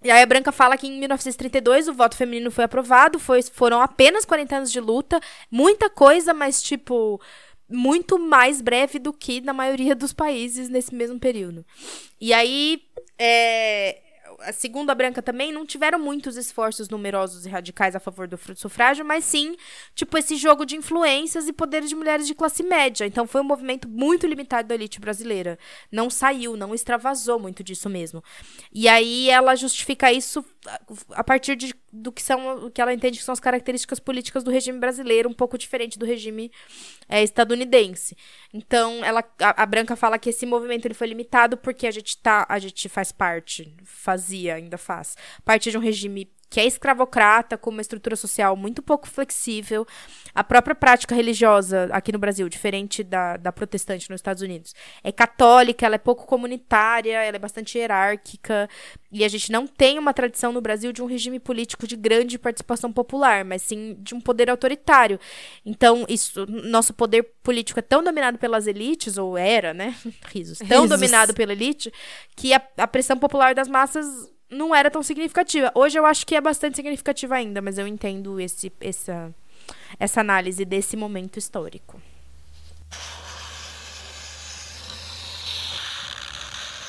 E aí a Branca fala que em 1932 o voto feminino foi aprovado, foi, foram apenas 40 anos de luta, muita coisa, mas tipo muito mais breve do que na maioria dos países nesse mesmo período. E aí, é, a Branca também, não tiveram muitos esforços numerosos e radicais a favor do sufrágio, mas sim, tipo, esse jogo de influências e poderes de mulheres de classe média. Então foi um movimento muito limitado da elite brasileira. Não saiu, não extravasou muito disso mesmo. E aí ela justifica isso a partir de, do que são o que ela entende que são as características políticas do regime brasileiro, um pouco diferente do regime é, estadunidense. Então, ela, a, a, Branca fala que esse movimento ele foi limitado porque a gente tá, a gente faz parte, fazia, ainda faz, parte de um regime que é escravocrata, com uma estrutura social muito pouco flexível. A própria prática religiosa aqui no Brasil, diferente da, da protestante nos Estados Unidos, é católica, ela é pouco comunitária, ela é bastante hierárquica. E a gente não tem uma tradição no Brasil de um regime político de grande participação popular, mas sim de um poder autoritário. Então, isso, nosso poder político é tão dominado pelas elites, ou era, né? [laughs] Risos. Tão Risos. dominado pela elite, que a, a pressão popular das massas não era tão significativa. Hoje eu acho que é bastante significativa ainda, mas eu entendo esse, essa, essa análise desse momento histórico.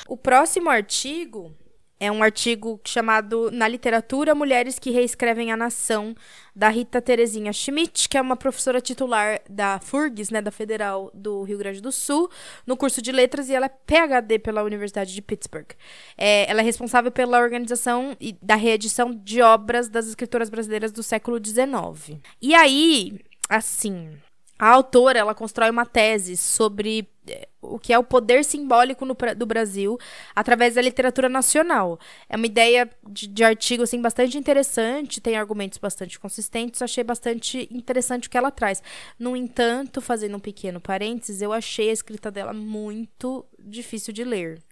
O próximo artigo é um artigo chamado Na Literatura Mulheres que Reescrevem a Nação, da Rita Terezinha Schmidt, que é uma professora titular da FURGS, né, da Federal do Rio Grande do Sul, no curso de letras, e ela é PhD pela Universidade de Pittsburgh. É, ela é responsável pela organização e da reedição de obras das escritoras brasileiras do século XIX. E aí, assim, a autora ela constrói uma tese sobre o que é o poder simbólico no, do Brasil através da literatura nacional. É uma ideia de, de, artigo assim bastante interessante, tem argumentos bastante consistentes, achei bastante interessante o que ela traz. No entanto, fazendo um pequeno parênteses, eu achei a escrita dela muito difícil de ler.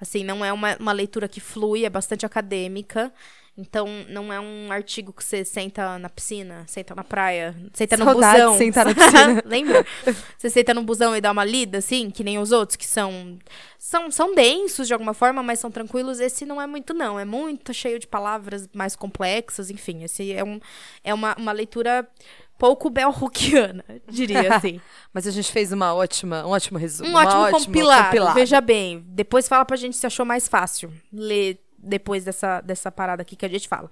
Assim, não é uma, uma leitura que flui, é bastante acadêmica. Então, não é um artigo que você senta na piscina, senta na praia, senta no Saudade busão. sentar na [laughs] piscina. Lembra? Você senta no busão e dá uma lida, assim, que nem os outros, que são, são, são densos de alguma forma, mas são tranquilos. Esse não é muito, não. É muito cheio de palavras mais complexas, enfim. Esse é, um, é uma, uma leitura pouco bell hookiana, [laughs] diria [laughs] assim. Mas a gente fez uma ótima, um ótimo resumo. Um ótimo compilado, compilado, Veja bem, depois fala pra gente se achou mais fácil ler depois dessa, dessa parada aqui que a gente fala.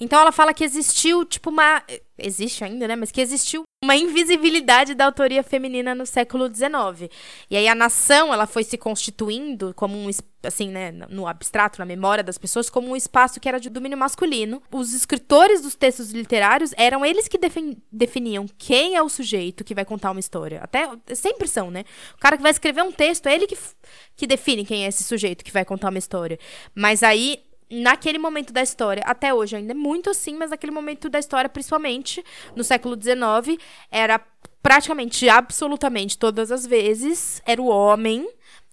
Então ela fala que existiu, tipo, uma. Existe ainda, né? Mas que existiu uma invisibilidade da autoria feminina no século XIX. E aí a nação, ela foi se constituindo como um, assim, né, no abstrato, na memória das pessoas, como um espaço que era de domínio masculino. Os escritores dos textos literários eram eles que definiam quem é o sujeito que vai contar uma história. Até, sempre são, né? O cara que vai escrever um texto, é ele que, que define quem é esse sujeito que vai contar uma história. Mas aí naquele momento da história, até hoje ainda é muito assim, mas naquele momento da história, principalmente no século XIX, era praticamente, absolutamente todas as vezes, era o homem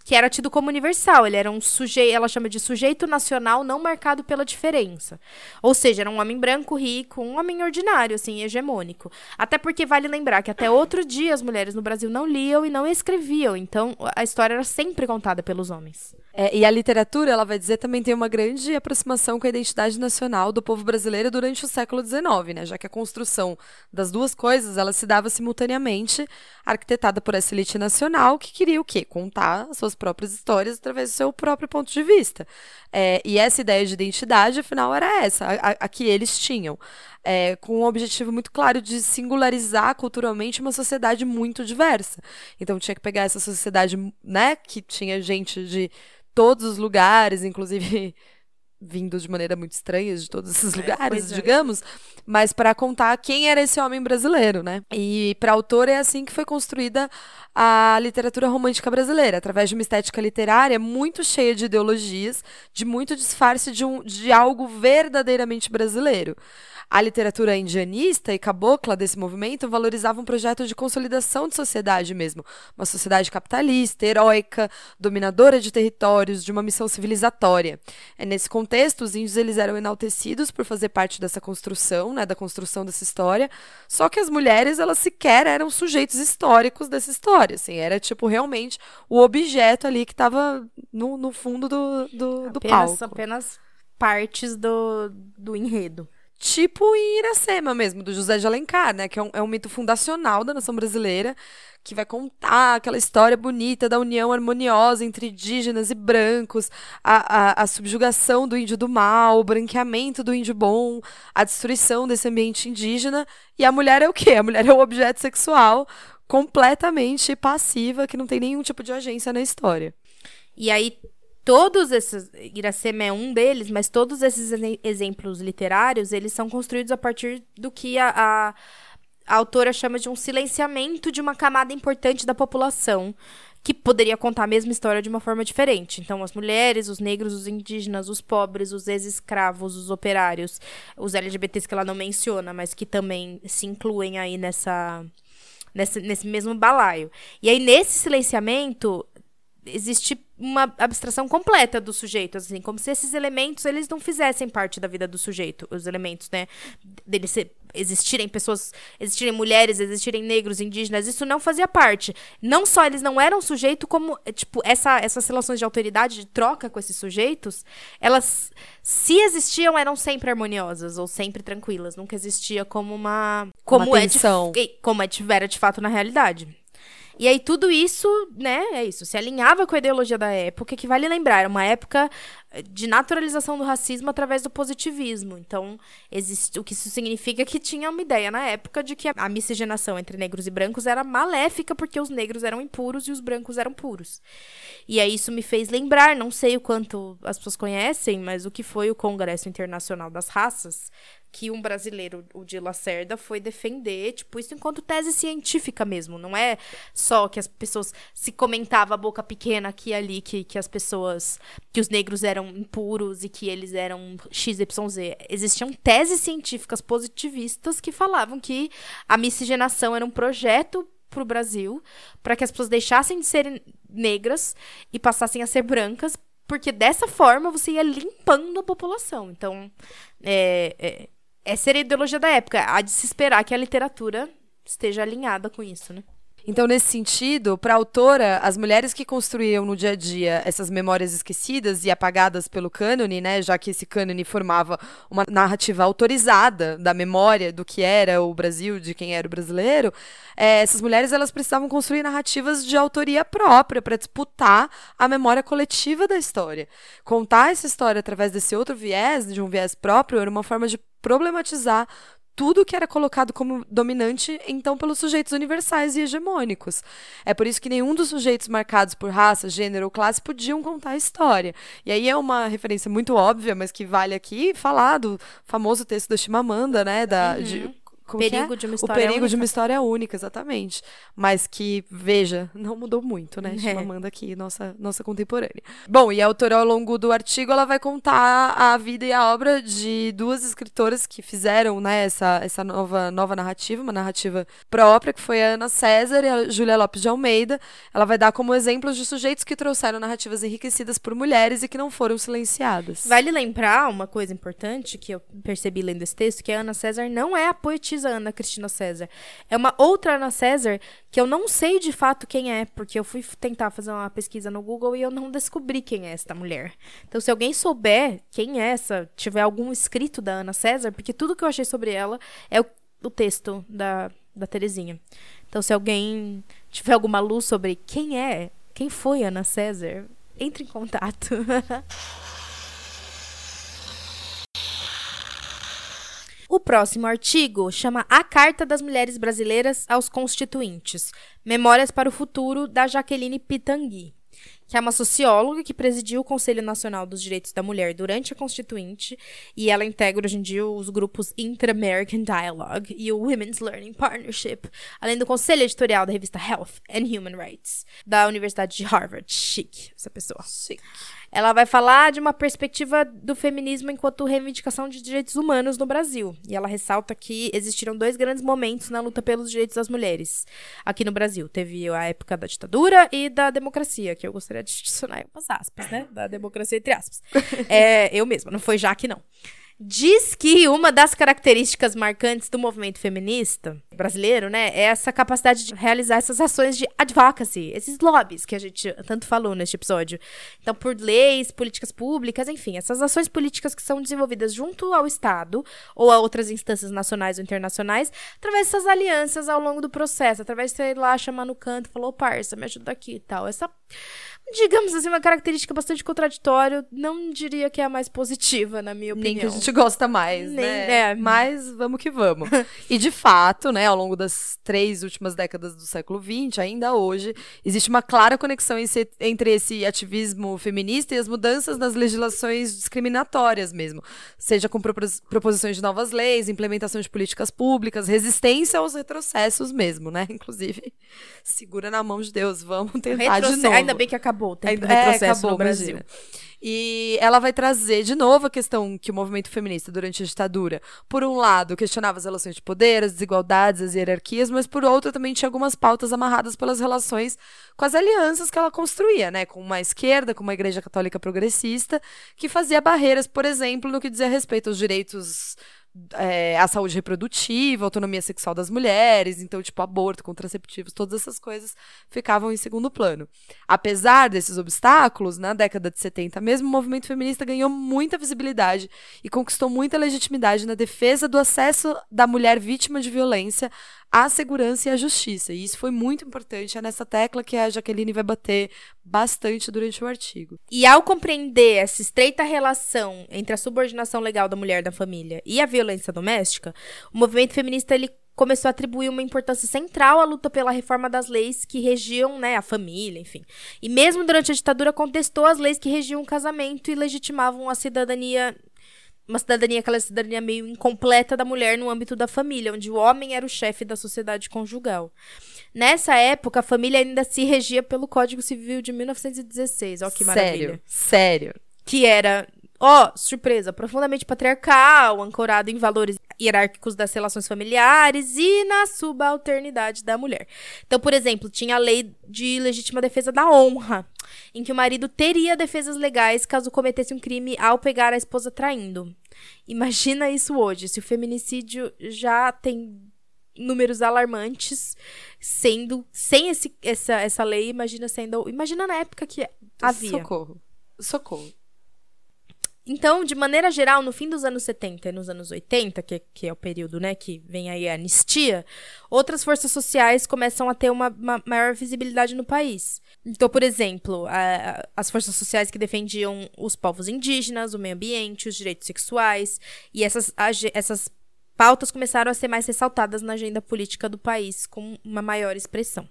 que era tido como universal. Ele era um sujeito, ela chama de sujeito nacional não marcado pela diferença. Ou seja, era um homem branco, rico, um homem ordinário, assim, hegemônico. Até porque vale lembrar que até outro dia as mulheres no Brasil não liam e não escreviam. Então a história era sempre contada pelos homens. É, e a literatura, ela vai dizer, também tem uma grande aproximação com a identidade nacional do povo brasileiro durante o século XIX, né? Já que a construção das duas coisas, ela se dava simultaneamente, arquitetada por essa elite nacional que queria o quê? Contar as suas próprias histórias através do seu próprio ponto de vista. É, e essa ideia de identidade, afinal, era essa, a, a que eles tinham. É, com um objetivo muito claro de singularizar culturalmente uma sociedade muito diversa. Então tinha que pegar essa sociedade, né, que tinha gente de todos os lugares, inclusive [laughs] vindo de maneira muito estranha de todos esses É, lugares, é. digamos, mas para contar quem era esse homem brasileiro, né? E para autora é assim que foi construída a literatura romântica brasileira, através de uma estética literária muito cheia de ideologias, de muito disfarce de, um, de algo verdadeiramente brasileiro. A literatura indianista e cabocla desse movimento valorizavam um projeto de consolidação de sociedade mesmo, uma sociedade capitalista, heróica, dominadora de territórios, de uma missão civilizatória. É nesse contexto, os índios eles eram enaltecidos por fazer parte dessa construção, né, da construção dessa história. Só que as mulheres, elas sequer eram sujeitos históricos dessa história, assim, era tipo realmente o objeto ali que estava no, no fundo do, do, do apenas, palco. apenas partes do, do enredo. Tipo em Iracema mesmo, do José de Alencar, né? Que é um, é um mito fundacional da nação brasileira, que vai contar aquela história bonita da união harmoniosa entre indígenas e brancos, a, a, a subjugação do índio do mal, o branqueamento do índio bom, a destruição desse ambiente indígena. E a mulher é o quê? A mulher é o objeto sexual completamente passiva, que não tem nenhum tipo de agência na história. E aí, todos esses. Iracema é um deles, mas todos esses exe- exemplos literários, eles são construídos a partir do que a, a, a autora chama de um silenciamento de uma camada importante da população. Que poderia contar a mesma história de uma forma diferente. Então, as mulheres, os negros, os indígenas, os pobres, os ex-escravos, os operários, os LGBTs que ela não menciona, mas que também se incluem aí nessa, nesse mesmo balaio. E aí, nesse silenciamento, existe uma abstração completa do sujeito, assim, como se esses elementos eles não fizessem parte da vida do sujeito, os elementos, né, dele ser, existirem pessoas, existirem mulheres, existirem negros, indígenas, isso não fazia parte. Não só eles não eram sujeito, como tipo essa, essas relações de autoridade, de troca com esses sujeitos, elas se existiam eram sempre harmoniosas ou sempre tranquilas, nunca existia como uma como Uma é de, como é de, era de fato na realidade. E aí tudo isso, né, é isso, se alinhava com a ideologia da época, que vale lembrar, era uma época eh, de naturalização do racismo através do positivismo. Então, existe, o que isso significa é que tinha uma ideia na época de que a miscigenação entre negros e brancos era maléfica porque os negros eram impuros e os brancos eram puros. E aí isso me fez lembrar, não sei o quanto as pessoas conhecem, mas o que foi o Congresso Internacional das Raças, que um brasileiro, o de Lacerda, foi defender, tipo, isso enquanto tese científica mesmo. Não é só que as pessoas se comentava a boca pequena aqui e ali que, que as pessoas, que os negros eram impuros e que eles eram XYZ. Existiam teses científicas positivistas que falavam que a miscigenação era um projeto para o Brasil para que as pessoas deixassem de serem negras e passassem a ser brancas, porque dessa forma você ia limpando a população. Então, é, é, essa era a ideologia da época. Há de se esperar que a literatura esteja alinhada com isso, né? Então, nesse sentido, para a autora, as mulheres que construíam no dia a dia essas memórias esquecidas e apagadas pelo cânone, né, já que esse cânone formava uma narrativa autorizada da memória do que era o Brasil, de quem era o brasileiro, eh, essas mulheres elas precisavam construir narrativas de autoria própria para disputar a memória coletiva da história. Contar essa história através desse outro viés, de um viés próprio, era uma forma de problematizar tudo que era colocado como dominante, então, pelos sujeitos universais e hegemônicos. É por isso que nenhum dos sujeitos marcados por raça, gênero ou classe podiam contar a história. E aí é uma referência muito óbvia, mas que vale aqui falar do famoso texto da Chimamanda, né? Da, de, como é? Perigo de uma O história perigo de única. uma história única, exatamente. Mas que, veja, não mudou muito, né? [laughs] É. Chimamanda aqui, nossa, nossa contemporânea. Bom, e a autora, ao longo do artigo, ela vai contar a vida e a obra de duas escritoras que fizeram, né, essa, essa nova, nova narrativa, uma narrativa própria, que foi a Ana César e a Júlia Lopes de Almeida. Ela vai dar como exemplos de sujeitos que trouxeram narrativas enriquecidas por mulheres e que não foram silenciadas. Vale lembrar uma coisa importante que eu percebi lendo esse texto, que a Ana César não é a poetisa Ana Cristina César. É uma outra Ana César que eu não sei de fato quem é, porque eu fui tentar fazer uma pesquisa no Google e eu não descobri quem é esta mulher. Então, se alguém souber quem é essa, tiver algum escrito da Ana César, porque tudo que eu achei sobre ela é o, o texto da, da Terezinha. Então, se alguém tiver alguma luz sobre quem é, quem foi Ana César, entre em contato. [laughs] O próximo artigo chama A Carta das Mulheres Brasileiras aos Constituintes. Memórias para o Futuro, da Jaqueline Pitangui. Que é uma socióloga que presidiu o Conselho Nacional dos Direitos da Mulher durante a Constituinte, e ela integra hoje em dia os grupos Inter-American Dialogue e o Women's Learning Partnership, além do conselho editorial da revista Health and Human Rights, da Universidade de Harvard. Chique, essa pessoa. Chique. Ela vai falar de uma perspectiva do feminismo enquanto reivindicação de direitos humanos no Brasil. E ela ressalta que existiram dois grandes momentos na luta pelos direitos das mulheres aqui no Brasil. Teve a época da ditadura e da democracia, que eu gostaria de adicionar umas aspas, né? Da democracia entre aspas. [laughs] é, eu mesma, não foi já que não. Diz que uma das características marcantes do movimento feminista brasileiro, né, é essa capacidade de realizar essas ações de advocacy, esses lobbies que a gente tanto falou neste episódio. Então, por leis, políticas públicas, enfim, essas ações políticas que são desenvolvidas junto ao Estado ou a outras instâncias nacionais ou internacionais, através dessas alianças ao longo do processo, através de ir lá chamar no canto, falou, parça, me ajuda aqui e tal. Essa digamos assim, uma característica bastante contraditória. Não diria que é a mais positiva, na minha opinião. Nem que a gente gosta mais, Nem, né? é. Mas vamos que vamos. [laughs] e de fato, né, ao longo das três últimas décadas do século XX, ainda hoje, existe uma clara conexão esse- entre esse ativismo feminista e as mudanças nas legislações discriminatórias mesmo. Seja com propos- proposições de novas leis, implementação de políticas públicas, resistência aos retrocessos mesmo, né? [laughs] Inclusive, segura na mão de Deus, vamos tentar de Retroce- novo. Ainda bem que acabou o tempo é, retrocesso acabou, no Brasil. imagina. E ela vai trazer de novo a questão que o movimento feminista, durante a ditadura, por um lado, questionava as relações de poder, as desigualdades, as hierarquias, mas por outro também tinha algumas pautas amarradas pelas relações com as alianças que ela construía, né? Com uma esquerda, com uma igreja católica progressista, que fazia barreiras, por exemplo, no que dizia respeito aos direitos é, à saúde reprodutiva, autonomia sexual das mulheres, então, tipo, aborto, contraceptivos, todas essas coisas ficavam em segundo plano. Apesar desses obstáculos, na década de 70 mesmo, o movimento feminista ganhou muita visibilidade e conquistou muita legitimidade na defesa do acesso da mulher vítima de violência à segurança e à justiça. E isso foi muito importante, é nessa tecla que a Jaqueline vai bater bastante durante o artigo. E ao compreender essa estreita relação entre a subordinação legal da mulher da família e a violência doméstica, o movimento feminista ele começou a atribuir uma importância central à luta pela reforma das leis que regiam, né, a família, enfim. E mesmo durante a ditadura contestou as leis que regiam o casamento e legitimavam a cidadania uma cidadania, aquela cidadania meio incompleta da mulher no âmbito da família, onde o homem era o chefe da sociedade conjugal. Nessa época, a família ainda se regia pelo Código Civil de 1916. Ó, que maravilha. Sério, sério. Que era, ó, surpresa, profundamente patriarcal, ancorado em valores hierárquicos das relações familiares e na subalternidade da mulher. Então, por exemplo, tinha a lei de legítima defesa da honra, em que o marido teria defesas legais caso cometesse um crime ao pegar a esposa traindo. Imagina isso hoje, se o feminicídio já tem números alarmantes, sendo sem esse, essa, essa lei, imagina sendo, imagina na época que havia. Socorro. Socorro. Então, de maneira geral, no fim dos anos 70 e nos anos 80, que, que é o período né, que vem aí a anistia, outras forças sociais começam a ter uma, uma maior visibilidade no país. Então, por exemplo, a- a- as forças sociais que defendiam os povos indígenas, o meio ambiente, os direitos sexuais, e essas, age- essas pautas começaram a ser mais ressaltadas na agenda política do país, com uma maior expressão.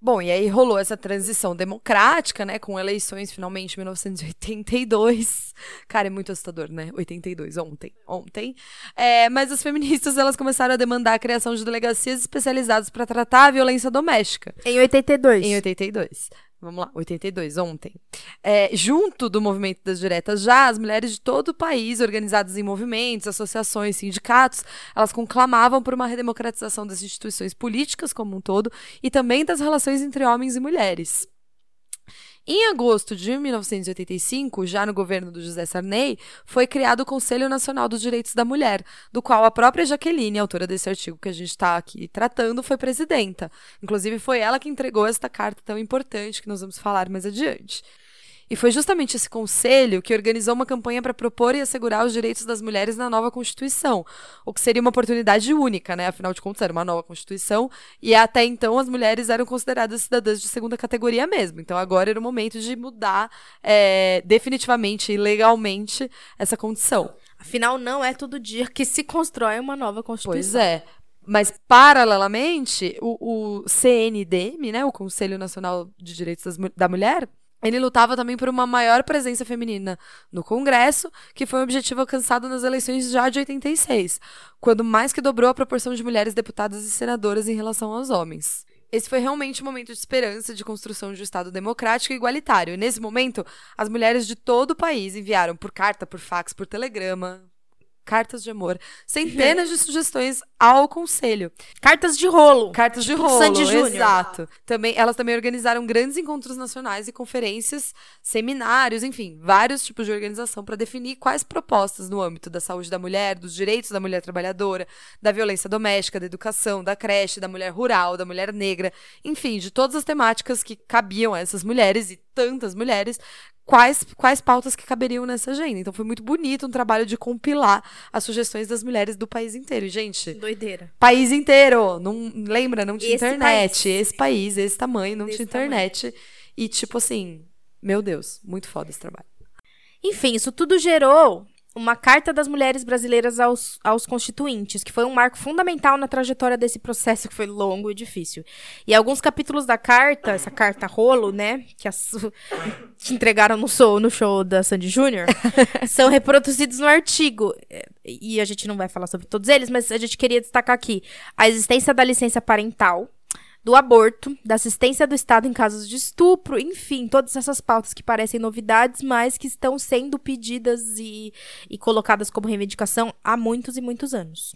Bom, e aí rolou essa transição democrática, né, com eleições finalmente em 1982. [laughs] Cara, é muito assustador, né? 82, ontem, ontem. É, mas as feministas, elas começaram a demandar a criação de delegacias especializadas para tratar a violência doméstica. Em 82. Em 82. Vamos lá, 82, ontem. É, junto do movimento das diretas já, as mulheres de todo o país, organizadas em movimentos, associações, sindicatos, elas conclamavam por uma redemocratização das instituições políticas como um todo e também das relações entre homens e mulheres. Em agosto de 1985, já no governo do José Sarney, foi criado o Conselho Nacional dos Direitos da Mulher, do qual a própria Jaqueline, autora desse artigo que a gente está aqui tratando, foi presidenta. Inclusive, foi ela que entregou esta carta tão importante que nós vamos falar mais adiante. E foi justamente esse conselho que organizou uma campanha para propor e assegurar os direitos das mulheres na nova Constituição, o que seria uma oportunidade única, né? Afinal de contas, era uma nova Constituição e até então as mulheres eram consideradas cidadãs de segunda categoria mesmo. Então agora era o momento de mudar é, definitivamente e legalmente essa condição. Afinal, não é todo dia que se constrói uma nova Pois Constituição. é. Mas, paralelamente, o, o CNDM, né, o Conselho Nacional de Direitos das da Mulher, Ele lutava também por uma maior presença feminina no Congresso, que foi um objetivo alcançado nas eleições já de 86, quando mais que dobrou a proporção de mulheres deputadas e senadoras em relação aos homens. Esse foi realmente um momento de esperança de construção de um Estado democrático e igualitário. E nesse momento, as mulheres de todo o país enviaram por carta, por fax, por telegrama, cartas de amor, centenas [laughs] de sugestões ao conselho. Cartas de rolo. Cartas tipo de rolo, Sandy Júnior. exato. Também, elas também organizaram grandes encontros nacionais e conferências, seminários, enfim, vários tipos de organização para definir quais propostas no âmbito da saúde da mulher, dos direitos da mulher trabalhadora, da violência doméstica, da educação, da creche, da mulher rural, da mulher negra, enfim, de todas as temáticas que cabiam a essas mulheres e tantas mulheres, quais, quais pautas que caberiam nessa agenda. Então foi muito bonito um trabalho de compilar as sugestões das mulheres do país inteiro. E, gente, Doideira. país inteiro, não lembra, não tinha Esse internet, país. esse país, esse tamanho, não Desse tinha internet. E tipo assim, meu Deus, muito foda esse trabalho. Enfim, isso tudo gerou uma Carta das Mulheres Brasileiras aos, aos Constituintes, que foi um marco fundamental na trajetória desse processo que foi longo e difícil. E alguns capítulos da carta, essa carta rolo, né, que, as, [laughs] que entregaram no show, no show da Sandy Júnior, [laughs] são reproduzidos no artigo. E a gente não vai falar sobre todos eles, mas a gente queria destacar aqui a existência da licença parental, do aborto, da assistência do Estado em casos de estupro, enfim, todas essas pautas que parecem novidades, mas que estão sendo pedidas e, e colocadas como reivindicação há muitos e muitos anos.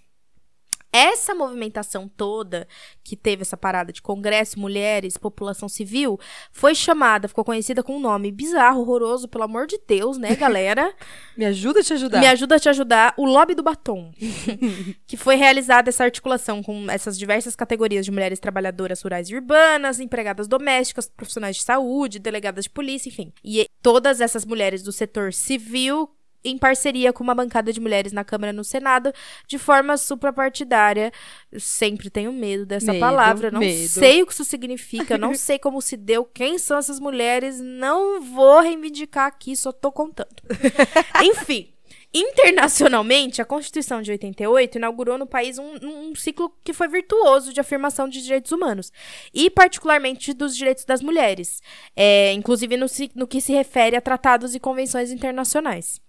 Essa movimentação toda, que teve essa parada de Congresso, mulheres, população civil, foi chamada, ficou conhecida com um nome bizarro, horroroso, pelo amor de Deus, né, galera? [laughs] Me ajuda a te ajudar. Me ajuda a te ajudar, o Lobby do Batom. [laughs] que foi realizada essa articulação com essas diversas categorias de mulheres trabalhadoras rurais e urbanas, empregadas domésticas, profissionais de saúde, delegadas de polícia, enfim. E todas essas mulheres do setor civil em parceria com uma bancada de mulheres na Câmara e no Senado, de forma suprapartidária. Eu sempre tenho medo dessa Medo, palavra, não medo. sei o que isso significa, não sei como se deu, quem são essas mulheres, não vou reivindicar aqui, só tô contando. [laughs] Enfim. Internacionalmente, a Constituição de 88 inaugurou no país um, um ciclo que foi virtuoso de afirmação de direitos humanos, e particularmente dos direitos das mulheres, é, inclusive no, no que se refere a tratados e convenções internacionais.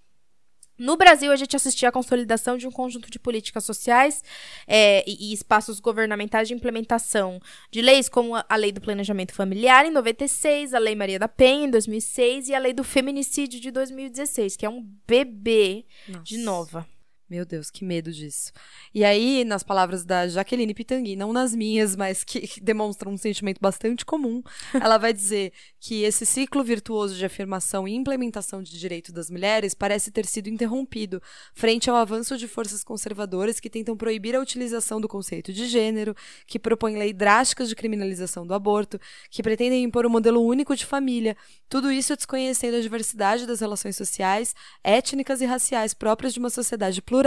No Brasil, a gente assistia à consolidação de um conjunto de políticas sociais é, e, espaços governamentais de implementação de leis como a Lei do Planejamento Familiar, em 96, a Lei Maria da Penha, em 2006, e a Lei do Feminicídio, de 2016, que é um bebê de Nossa. nova. Meu Deus, que medo disso. E aí, nas palavras da Jaqueline Pitangui, não nas minhas, mas que demonstram um sentimento bastante comum, ela vai dizer que esse ciclo virtuoso de afirmação e implementação de direitos das mulheres parece ter sido interrompido frente ao avanço de forças conservadoras que tentam proibir a utilização do conceito de gênero, que propõem leis drásticas de criminalização do aborto, que pretendem impor um modelo único de família, tudo isso desconhecendo a diversidade das relações sociais, étnicas e raciais próprias de uma sociedade plural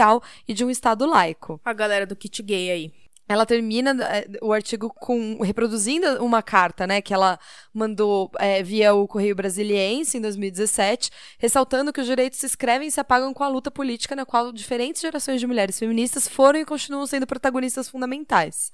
e de um Estado laico. A galera do kit gay aí. Ela termina eh, o artigo com reproduzindo uma carta, né, que ela mandou eh, via o Correio Brasiliense em 2017, ressaltando que os direitos se escrevem e se apagam com a luta política na qual diferentes gerações de mulheres feministas foram e continuam sendo protagonistas fundamentais.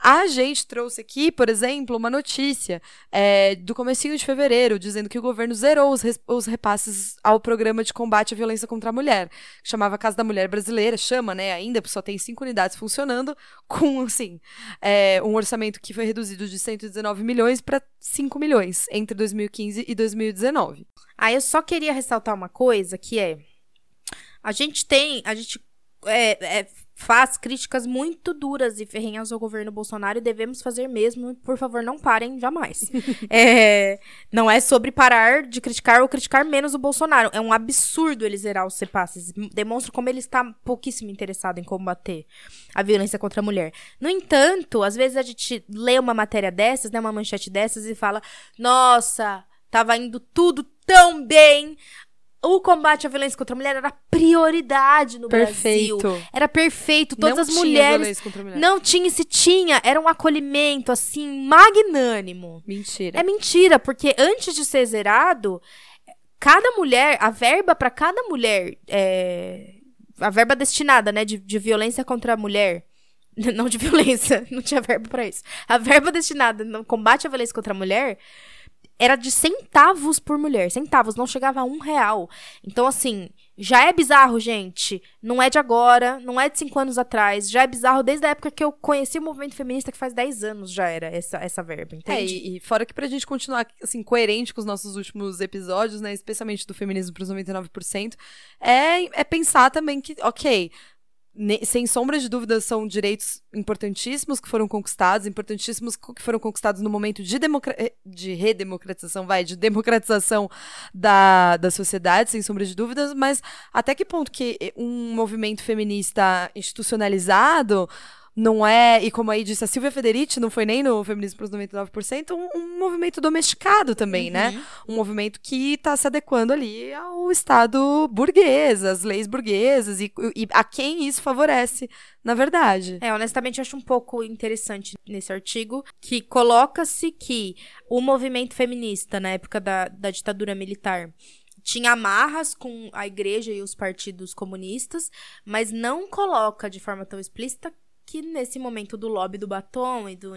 A gente trouxe aqui, por exemplo, uma notícia é, do comecinho de fevereiro, dizendo que o governo zerou os, os repasses ao programa de combate à violência contra a mulher, que chamava Casa da Mulher Brasileira, chama, né, ainda, só tem cinco unidades funcionando, [laughs] com, assim, é, um orçamento que foi reduzido de 119 milhões para 5 milhões entre 2015 e 2019. Aí eu só queria ressaltar uma coisa, que é... A gente tem... A gente é, é, faz críticas muito duras e ferrenhas ao governo Bolsonaro e devemos fazer mesmo. Por favor, não parem jamais. [laughs] É, não é sobre parar de criticar ou criticar menos o Bolsonaro. É um absurdo ele zerar os repasses. Demonstra como ele está pouquíssimo interessado em combater a violência contra a mulher. No entanto, às vezes a gente lê uma matéria dessas, né, uma manchete dessas e fala: Nossa, tava indo tudo tão bem. O combate à violência contra a mulher era prioridade no Perfeito. Brasil. Era perfeito. Todas Não as tinha mulheres. violência contra a mulher. Não tinha, e se tinha, era um acolhimento, assim, magnânimo. Mentira. É mentira, porque antes de ser zerado, cada mulher, a verba pra cada mulher, é, a verba destinada, né, de, de violência contra a mulher, [laughs] não de violência, [laughs] não tinha verba pra isso. A verba destinada no combate à violência contra a mulher era de centavos por mulher. Centavos, não chegava a um real. Então, assim, já é bizarro, gente. Não é de agora, não é de cinco anos atrás. Já é bizarro desde a época que eu conheci o movimento feminista, que faz dez anos já era essa, essa verba, É, entende? e, e fora que pra gente continuar, assim, coerente com os nossos últimos episódios, né, especialmente do feminismo pros 99%, é, é pensar também que, ok, sem sombra de dúvida, são direitos importantíssimos que foram conquistados, importantíssimos que foram conquistados no momento de, eh, de redemocratização, vai, de democratização da, da sociedade, sem sombra de dúvidas, mas até que ponto que eh, um movimento feminista institucionalizado não é, e como aí disse a Silvia Federici, não foi nem no Feminismo para os 99%, um, um movimento domesticado também, né? Um movimento que está se adequando ali ao Estado burguês, às leis burguesas, e, e a quem isso favorece, na verdade. É, honestamente, eu acho um pouco interessante nesse artigo que coloca-se que o movimento feminista, na época da, da ditadura militar, tinha amarras com a igreja e os partidos comunistas, mas não coloca de forma tão explícita que nesse momento do lobby do batom e do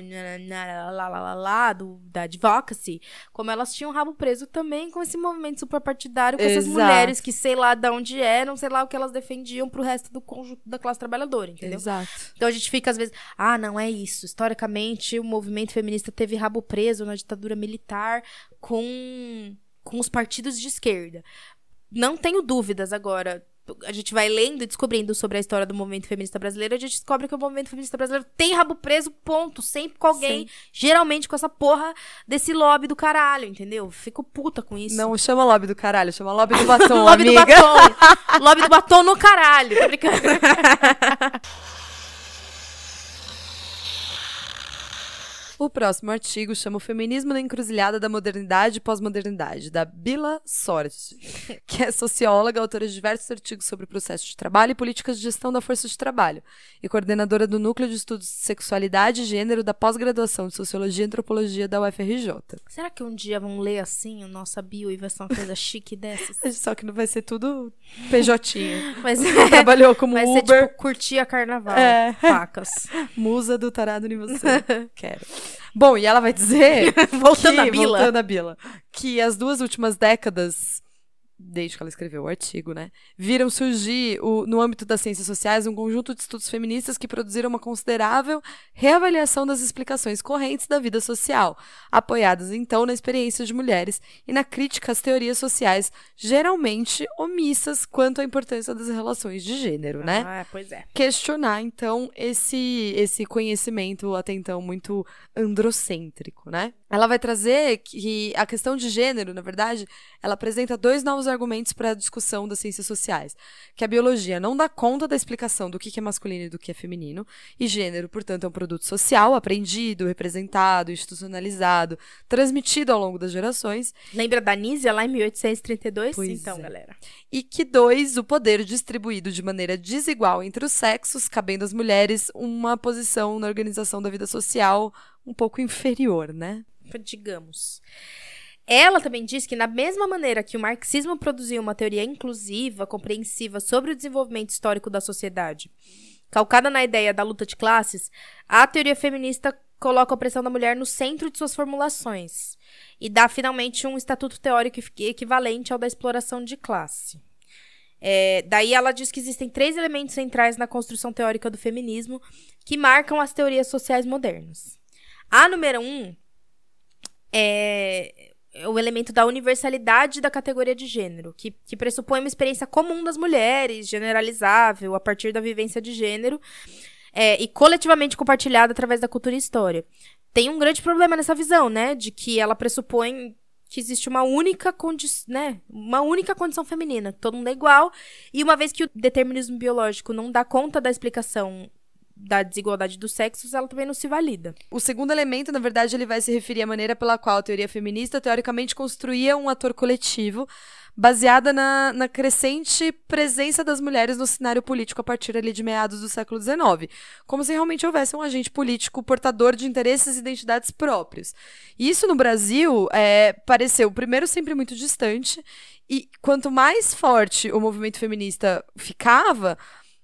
lá, do, da advocacy, como elas tinham rabo preso também com esse movimento superpartidário, com essas Exato. mulheres que sei lá de onde eram, sei lá o que elas defendiam pro resto do conjunto da classe trabalhadora, entendeu? Exato. Então a gente fica às vezes, ah, não é isso. Historicamente, o movimento feminista teve rabo preso na ditadura militar com, com os partidos de esquerda. Não tenho dúvidas agora. A gente vai lendo e descobrindo sobre a história do movimento feminista brasileiro, a gente descobre que o movimento feminista brasileiro tem rabo preso, ponto. Sempre com alguém, geralmente com essa porra desse lobby do caralho, entendeu? Fico puta com isso. Não chama lobby do caralho, chama lobby do [laughs] batom, lobby do amiga. batom. lobby do batom no caralho. Tô brincando. [laughs] O próximo artigo chama o Feminismo na Encruzilhada da Modernidade e Pós-Modernidade, da Bila Sorte, [laughs] que é socióloga, autora de diversos artigos sobre o processo de trabalho e políticas de gestão da força de trabalho, e coordenadora do Núcleo de Estudos de Sexualidade e Gênero da pós-graduação de Sociologia e Antropologia da UFRJ. Será que um dia vão ler assim o nossa bio e vai ser uma coisa chique dessas? [laughs] Só que não vai ser tudo PJ. [laughs] Mas Trabalhou como vai ser Uber, tipo curtir a carnaval. É. Facas. musa do tarado em você. Quero. Bom, e ela vai dizer [laughs] Voltando que, à Bila. Voltando à Bila. Que as duas últimas décadas, desde que ela escreveu o artigo, né? Viram surgir, o- no âmbito das ciências sociais, um conjunto de estudos feministas que produziram uma considerável reavaliação das explicações correntes da vida social, apoiadas, então, na experiência de mulheres e na crítica às teorias sociais, geralmente omissas quanto à importância das relações de gênero, né? Ah, pois é. questionar, então, esse, esse conhecimento até então muito androcêntrico, né? Ela vai trazer que a questão de gênero, na verdade, ela apresenta dois novos argumentos para a discussão das ciências sociais. Que a biologia não dá conta da explicação do que é masculino e do que é feminino, e gênero, portanto, é um produto social, aprendido, representado, institucionalizado, transmitido ao longo das gerações, Lembra da Nízia lá em 1832? Pois então, é. galera. e que dois, o poder distribuído de maneira desigual entre os sexos, cabendo às mulheres uma posição na organização da vida social um pouco inferior, né? Digamos. Ela também diz que, na mesma maneira que o marxismo produziu uma teoria inclusiva, compreensiva sobre o desenvolvimento histórico da sociedade, calcada na ideia da luta de classes, a teoria feminista coloca a opressão da mulher no centro de suas formulações e dá finalmente um estatuto teórico equi- equivalente ao da exploração de classe. É, daí ela diz que existem três elementos centrais na construção teórica do feminismo que marcam as teorias sociais modernas. A número um é o elemento da universalidade da categoria de gênero, que, que pressupõe uma experiência comum das mulheres, generalizável, a partir da vivência de gênero, é, e coletivamente compartilhada através da cultura e história. Tem um grande problema nessa visão, né? De que ela pressupõe que existe uma única condição, né? Uma única condição feminina, todo mundo é igual, e uma vez que o determinismo biológico não dá conta da explicação da desigualdade dos sexos, ela também não se valida. O segundo elemento, na verdade, ele vai se referir à maneira pela qual a teoria feminista teoricamente construía um ator coletivo, baseada na, na crescente presença das mulheres no cenário político a partir ali de meados do século XIX, como se realmente houvesse um agente político portador de interesses e identidades próprios. Isso no Brasil é, pareceu, primeiro, sempre muito distante, e quanto mais forte o movimento feminista ficava,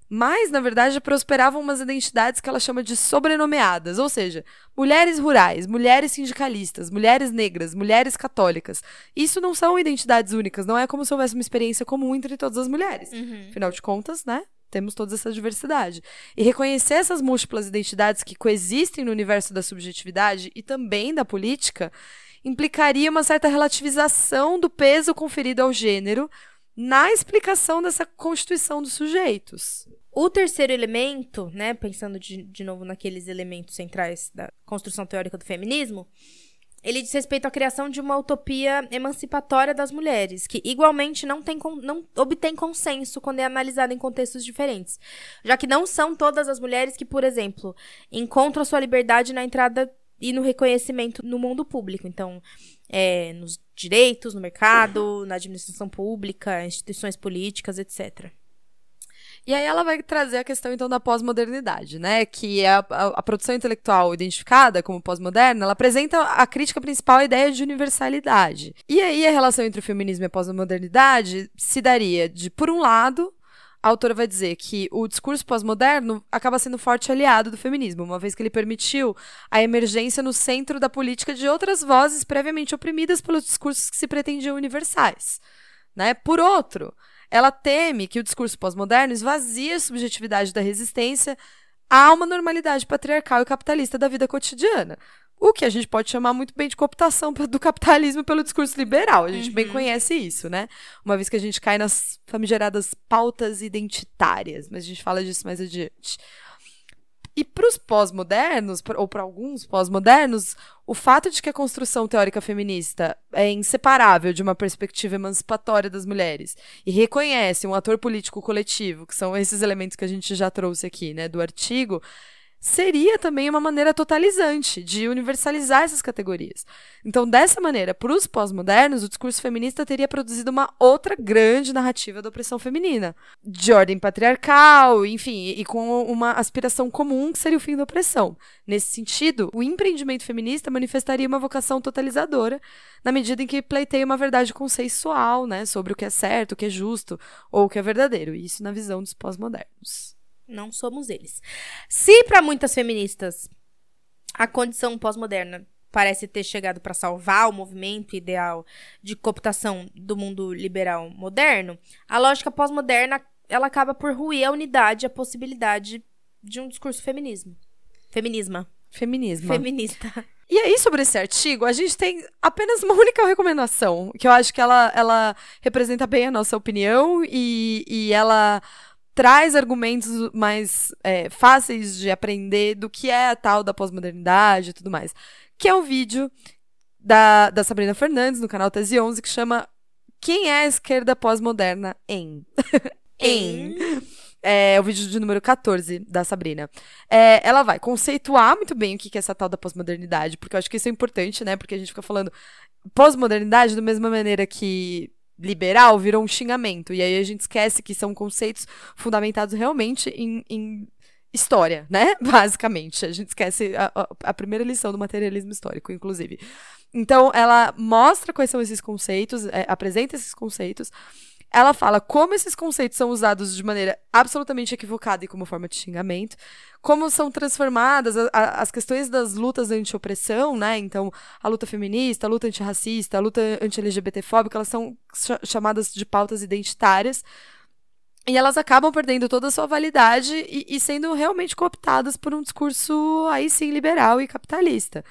Mas, na verdade, prosperavam umas identidades que ela chama de sobrenomeadas, ou seja, mulheres rurais, mulheres sindicalistas, mulheres negras, mulheres católicas. Isso não são identidades únicas, não é como se houvesse uma experiência comum entre todas as mulheres. Uhum. Afinal de contas, né? Temos toda essa diversidade. E reconhecer essas múltiplas identidades que coexistem no universo da subjetividade e também da política implicaria uma certa relativização do peso conferido ao gênero na explicação dessa constituição dos sujeitos. O terceiro elemento, né, pensando de, de novo naqueles elementos centrais da construção teórica do feminismo, ele diz respeito à criação de uma utopia emancipatória das mulheres, que igualmente não, tem, não obtém consenso quando é analisada em contextos diferentes. Já que não são todas as mulheres que, por exemplo, encontram a sua liberdade na entrada e no reconhecimento no mundo público. Então, é, nos direitos, no mercado, na administração pública, instituições políticas, etc. E aí ela vai trazer a questão, então, da pós-modernidade, né? Que é a, a, a, produção intelectual identificada como pós-moderna, ela apresenta a crítica principal à ideia de universalidade. E aí a relação entre o feminismo e a pós-modernidade se daria de, por um lado, a autora vai dizer que o discurso pós-moderno acaba sendo forte aliado do feminismo, uma vez que ele permitiu a emergência no centro da política de outras vozes previamente oprimidas pelos discursos que se pretendiam universais. Né? Por outro, ela teme que o discurso pós-moderno esvazie a subjetividade da resistência a uma normalidade patriarcal e capitalista da vida cotidiana. O que a gente pode chamar muito bem de cooptação do capitalismo pelo discurso liberal. A gente uhum. bem conhece isso, né? Uma vez que a gente cai nas famigeradas pautas identitárias, mas a gente fala disso mais adiante. E para os pós-modernos, ou para alguns pós-modernos, o fato de que a construção teórica feminista é inseparável de uma perspectiva emancipatória das mulheres e reconhece um ator político coletivo, que são esses elementos que a gente já trouxe aqui, né, do artigo, seria também uma maneira totalizante de universalizar essas categorias. Então, dessa maneira, para os pós-modernos, o discurso feminista teria produzido uma outra grande narrativa da opressão feminina, de ordem patriarcal, enfim, e com uma aspiração comum que seria o fim da opressão. Nesse sentido, o empreendimento feminista manifestaria uma vocação totalizadora, na medida em que pleiteia uma verdade consensual, né, sobre o que é certo, o que é justo ou o que é verdadeiro, isso na visão dos pós-modernos. Não somos eles. Se para muitas feministas a condição pós-moderna parece ter chegado para salvar o movimento ideal de cooptação do mundo liberal moderno, a lógica pós-moderna ela acaba por ruir a unidade, a possibilidade de um discurso feminismo. Feminisma. Feminismo. Feminista. E aí, sobre esse artigo, a gente tem apenas uma única recomendação, que eu acho que ela, ela representa bem a nossa opinião e, e ela traz argumentos mais é, fáceis de aprender do que é a tal da pós-modernidade e tudo mais. Que é um vídeo da, da Sabrina Fernandes, no canal Tese 11, que chama Quem é a esquerda pós-moderna em? [laughs] em. É o vídeo de número 14 da Sabrina. É, ela vai conceituar muito bem o que é essa tal da pós-modernidade, porque eu acho que isso é importante, né? Porque a gente fica falando pós-modernidade da mesma maneira que liberal virou um xingamento. E aí a gente esquece que são conceitos fundamentados realmente em, em história, né? [laughs] Basicamente. A gente esquece a, a, a, primeira lição do materialismo histórico, inclusive. Então, ela mostra quais são esses conceitos, é, apresenta esses conceitos. Ela fala como esses conceitos são usados de maneira absolutamente equivocada e como forma de xingamento, como são transformadas a, a, as questões das lutas anti-opressão, né? Então, a luta feminista, a luta antirracista, a luta anti-LGBTfóbica, elas são ch chamadas de pautas identitárias. E elas acabam perdendo toda a sua validade e, e sendo realmente cooptadas por um discurso aí sim liberal e capitalista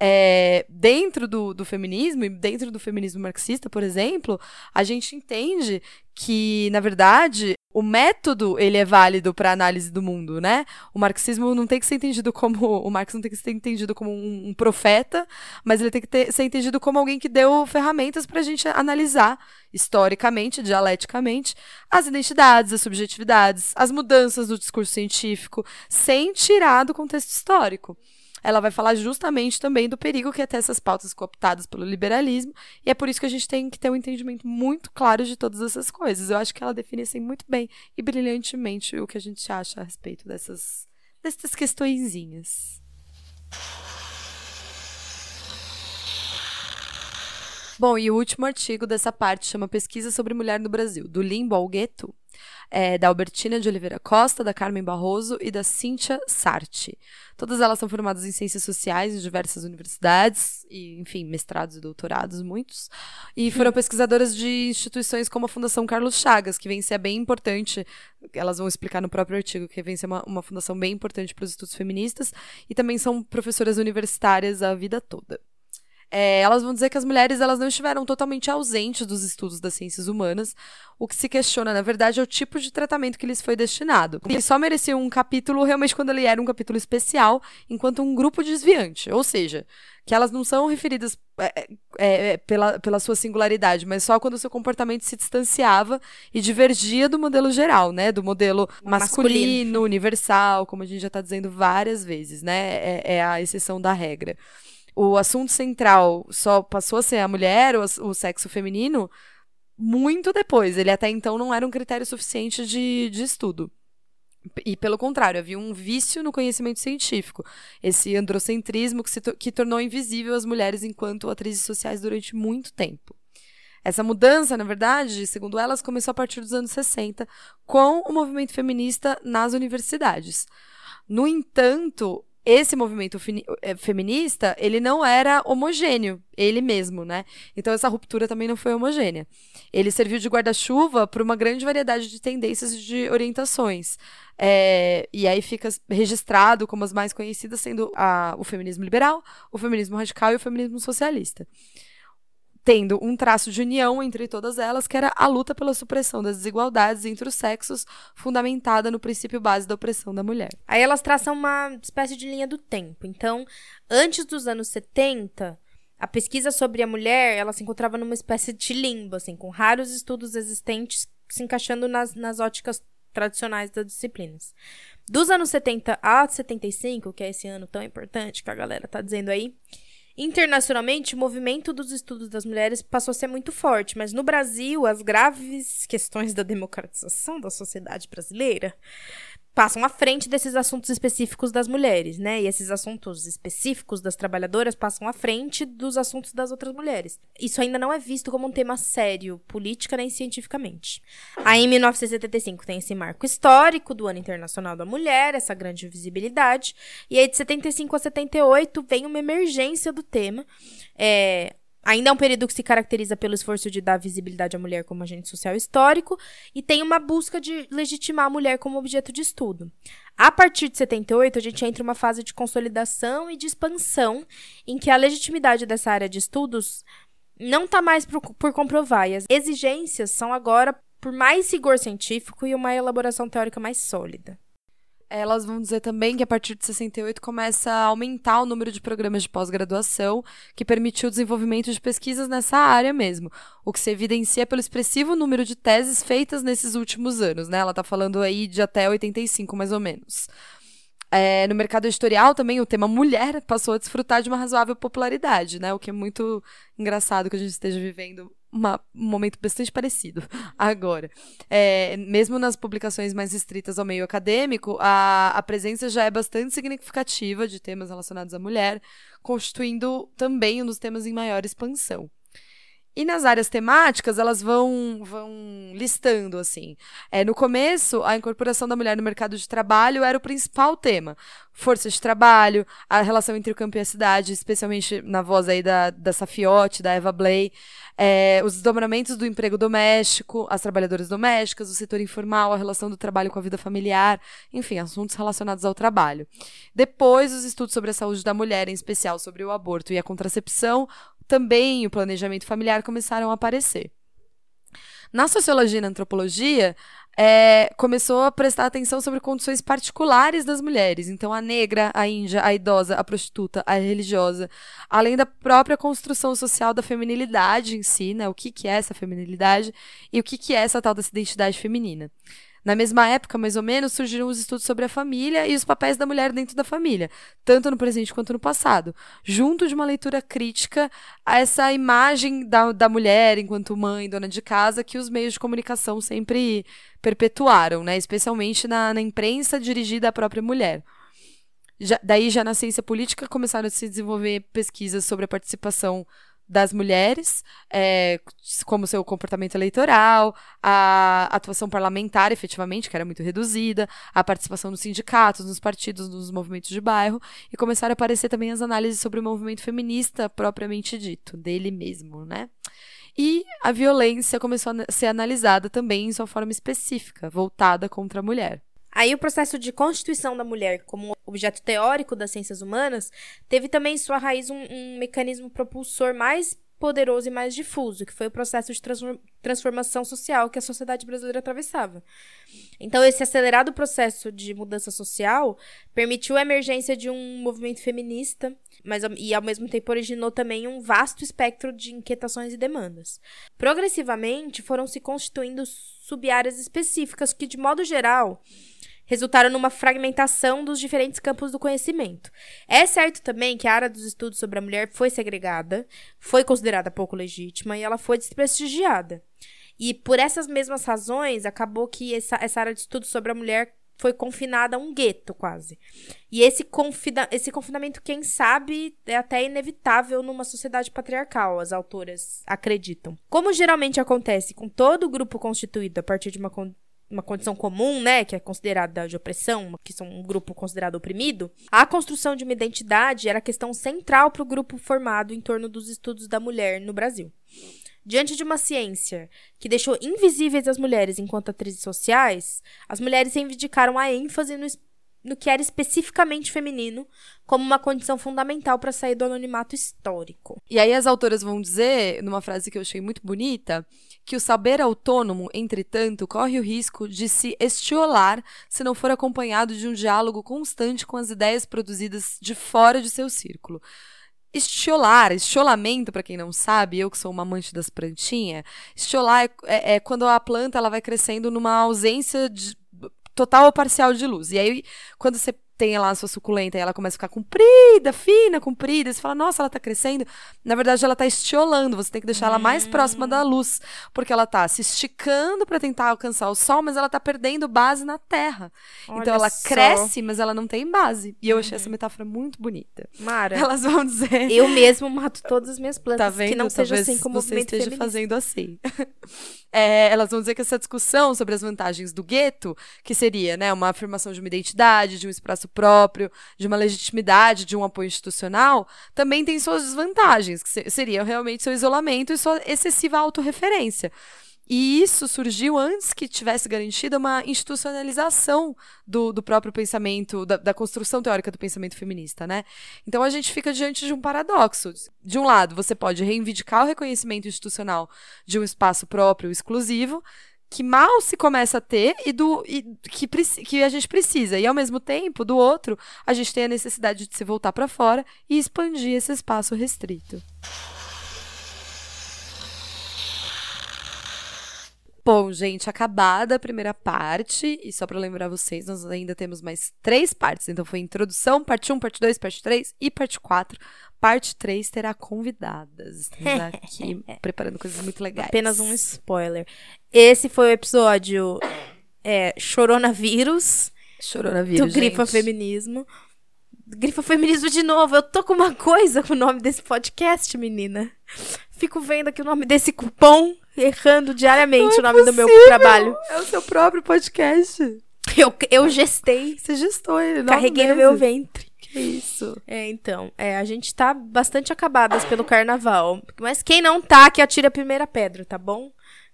é, dentro do, do feminismo, e dentro do feminismo marxista, por exemplo, a gente entende que, na verdade, o método ele é válido para análise do mundo, né? O marxismo não tem que ser entendido como o Marx não tem que ser entendido como um, um profeta, mas ele tem que ter, ser entendido como alguém que deu ferramentas para a gente analisar historicamente, dialeticamente, as identidades, as subjetividades, as mudanças do discurso científico, sem tirar do contexto histórico ela vai falar justamente também do perigo que é ter essas pautas cooptadas pelo liberalismo, e é por isso que a gente tem que ter um entendimento muito claro de todas essas coisas. Eu acho que ela define assim muito bem e brilhantemente o que a gente acha a respeito dessas, dessas questõezinhas. Bom, e o último artigo dessa parte chama Pesquisa sobre Mulher no Brasil, do Limbo ao Gueto. É, da Albertina de Oliveira Costa, da Carmen Barroso e da Cíntia Sarti. Todas elas são formadas em ciências sociais em diversas universidades, e, enfim, mestrados e doutorados, muitos. E foram [laughs] pesquisadoras de instituições como a Fundação Carlos Chagas, que vem ser bem importante, elas vão explicar no próprio artigo, que vem ser uma, uma fundação bem importante para os estudos feministas, e também são professoras universitárias a vida toda. É, elas vão dizer que as mulheres elas não estiveram totalmente ausentes dos estudos das ciências humanas. O que se questiona, na verdade, é o tipo de tratamento que lhes foi destinado. Eles só mereciam um capítulo realmente quando ele era um capítulo especial, enquanto um grupo desviante. Ou seja, que elas não são referidas é, é, é, pela, pela sua singularidade, mas só quando o seu comportamento se distanciava e divergia do modelo geral, né? Do modelo masculino, masculino. universal, como a gente já está dizendo várias vezes, né? É, é a exceção da regra o assunto central só passou a ser a mulher, o, o sexo feminino, muito depois. Ele até então não era um critério suficiente de, de estudo. E, pelo contrário, havia um vício no conhecimento científico. Esse androcentrismo que, se to que tornou invisível as mulheres enquanto atrizes sociais durante muito tempo. Essa mudança, na verdade, segundo elas, começou a partir dos anos 60, com o movimento feminista nas universidades. No entanto, esse movimento eh, feminista, ele não era homogêneo, ele mesmo, né? Então essa ruptura também não foi homogênea. Ele serviu de guarda-chuva para uma grande variedade de tendências e de orientações. É, e aí fica registrado como as mais conhecidas sendo a, o feminismo liberal, o feminismo radical e o feminismo socialista tendo um traço de união entre todas elas, que era a luta pela supressão das desigualdades entre os sexos, fundamentada no princípio base da opressão da mulher. Aí elas traçam uma espécie de linha do tempo. Então, antes dos anos 70, a pesquisa sobre a mulher, ela se encontrava numa espécie de limbo, assim, com raros estudos existentes se encaixando nas, nas óticas tradicionais das disciplinas. Dos anos 70 a 75, que é esse ano tão importante que a galera tá dizendo aí, Internacionalmente, o movimento dos estudos das mulheres passou a ser muito forte, mas no Brasil, as graves questões da democratização da sociedade brasileira passam à frente desses assuntos específicos das mulheres, né? E esses assuntos específicos das trabalhadoras passam à frente dos assuntos das outras mulheres. Isso ainda não é visto como um tema sério, política nem cientificamente. Aí, em 1975, tem esse marco histórico do Ano Internacional da Mulher, essa grande visibilidade. E aí, de 75 a 78, vem uma emergência do tema. É, Ainda é um período que se caracteriza pelo esforço de dar visibilidade à mulher como agente social histórico e tem uma busca de legitimar a mulher como objeto de estudo. A partir de 78, a gente entra em uma fase de consolidação e de expansão em que a legitimidade dessa área de estudos não está mais por, por comprovar e as exigências são agora por mais rigor científico e uma elaboração teórica mais sólida. Elas vão dizer também que a partir de 68 começa a aumentar o número de programas de pós-graduação, que permitiu o desenvolvimento de pesquisas nessa área mesmo, o que se evidencia pelo expressivo número de teses feitas nesses últimos anos, né? Ela está falando aí de até 85, mais ou menos. É, no mercado editorial também o tema mulher passou a desfrutar de uma razoável popularidade, né? O que é muito engraçado que a gente esteja vivendo uma, um momento bastante parecido [laughs] agora. É, mesmo nas publicações mais restritas ao meio acadêmico, a, a presença já é bastante significativa de temas relacionados à mulher, constituindo também um dos temas em maior expansão. E nas áreas temáticas, elas vão, vão listando, assim. É, no começo, a incorporação da mulher no mercado de trabalho era o principal tema. Força de trabalho, a relação entre o campo e a cidade, especialmente na voz aí da, da Safiotti, da Eva Blay, é, os desdobramentos do emprego doméstico, as trabalhadoras domésticas, o setor informal, a relação do trabalho com a vida familiar, enfim, assuntos relacionados ao trabalho. Depois, os estudos sobre a saúde da mulher, em especial sobre o aborto e a contracepção, também o planejamento familiar começaram a aparecer. Na sociologia e na antropologia, é, começou a prestar atenção sobre condições particulares das mulheres. Então, a negra, a índia, a idosa, a prostituta, a religiosa, além da própria construção social da feminilidade em si, né? O que, que é essa feminilidade e o que, que é essa tal dessa identidade feminina. Na mesma época, mais ou menos, surgiram os estudos sobre a família e os papéis da mulher dentro da família, tanto no presente quanto no passado, junto de uma leitura crítica a essa imagem da, da mulher enquanto mãe, dona de casa, que os meios de comunicação sempre perpetuaram, né? especialmente na, na imprensa dirigida à própria mulher. Já, daí, já na ciência política, começaram a se desenvolver pesquisas sobre a participação das mulheres, é, como seu comportamento eleitoral, a atuação parlamentar, efetivamente, que era muito reduzida, a participação nos sindicatos, nos partidos, nos movimentos de bairro, e começaram a aparecer também as análises sobre o movimento feminista propriamente dito, dele mesmo, né? E a violência começou a ser analisada também em sua forma específica, voltada contra a mulher. Aí o processo de constituição da mulher como objeto teórico das ciências humanas teve também em sua raiz um, um mecanismo propulsor mais poderoso e mais difuso, que foi o processo de transformação social que a sociedade brasileira atravessava. Então, esse acelerado processo de mudança social permitiu a emergência de um movimento feminista, mas e ao mesmo tempo originou também um vasto espectro de inquietações e demandas. Progressivamente, foram se constituindo sub-áreas específicas que, de modo geral, resultaram numa fragmentação dos diferentes campos do conhecimento. É certo também que a área dos estudos sobre a mulher foi segregada, foi considerada pouco legítima e ela foi desprestigiada. E por essas mesmas razões, acabou que essa, essa área de estudos sobre a mulher foi confinada a um gueto, quase. E esse, confina esse confinamento, quem sabe, é até inevitável numa sociedade patriarcal, as autoras acreditam. Como geralmente acontece com todo grupo constituído a partir de uma uma condição comum, né, que é considerada de opressão, que são um grupo considerado oprimido, a construção de uma identidade era questão central para o grupo formado em torno dos estudos da mulher no Brasil. Diante de uma ciência que deixou invisíveis as mulheres enquanto atrizes sociais, as mulheres reivindicaram a ênfase no, no que era especificamente feminino como uma condição fundamental para sair do anonimato histórico. E aí as autoras vão dizer, numa frase que eu achei muito bonita, que o saber autônomo, entretanto, corre o risco de se estiolar se não for acompanhado de um diálogo constante com as ideias produzidas de fora de seu círculo. Estiolar, estiolamento, para quem não sabe, eu que sou uma amante das plantinhas, estiolar é, é, é, quando a planta ela vai crescendo numa ausência de, total ou parcial de luz. E aí, quando você tem lá a sua suculenta e ela começa a ficar comprida, fina, comprida, você fala, nossa, ela tá crescendo. Na verdade, ela tá estiolando, você tem que deixar ela mais próxima da luz, porque ela tá se esticando para tentar alcançar o sol, mas ela tá perdendo base na terra. Olha então ela só. cresce, mas ela não tem base. E eu achei essa uhum. metáfora muito bonita. Mara. Elas vão dizer. Eu mesmo mato todas as minhas plantas, tá vendo? que não Talvez seja assim como você esteja feminista. fazendo assim. [laughs] é, elas vão dizer que essa discussão sobre as vantagens do gueto, que seria, né, uma afirmação de uma identidade, de um espaço próprio, de uma legitimidade, de um apoio institucional, também tem suas desvantagens, que seria realmente seu isolamento e sua excessiva autorreferência. E isso surgiu antes que tivesse garantida uma institucionalização do, do próprio pensamento, da, da, construção teórica do pensamento feminista, né? Então a gente fica diante de um paradoxo. De um lado, você pode reivindicar o reconhecimento institucional de um espaço próprio, exclusivo, que mal se começa a ter e do e que, que a gente precisa. E ao mesmo tempo, do outro, a gente tem a necessidade de se voltar para fora e expandir esse espaço restrito. Bom, gente, acabada a primeira parte, e só para lembrar vocês, nós ainda temos mais três partes. Então foi introdução, parte 1, parte 2, parte 3 e parte 4. Parte 3 terá convidadas. Estamos aqui [laughs] preparando coisas muito legais. Apenas um spoiler. Esse foi o episódio é, Choronavírus. Choronavírus. Do Grifa. Feminismo. Grifa Feminismo de novo. Eu tô com uma coisa com o nome desse podcast, menina. Fico vendo aqui o nome desse cupom errando diariamente o nome é do meu trabalho. É o seu próprio podcast. Eu, eu gestei. Você gestou ele, Carreguei no meu ventre. Que isso. É, então. É, a gente tá bastante acabadas pelo carnaval. Mas quem não tá, que atire a primeira pedra, tá bom?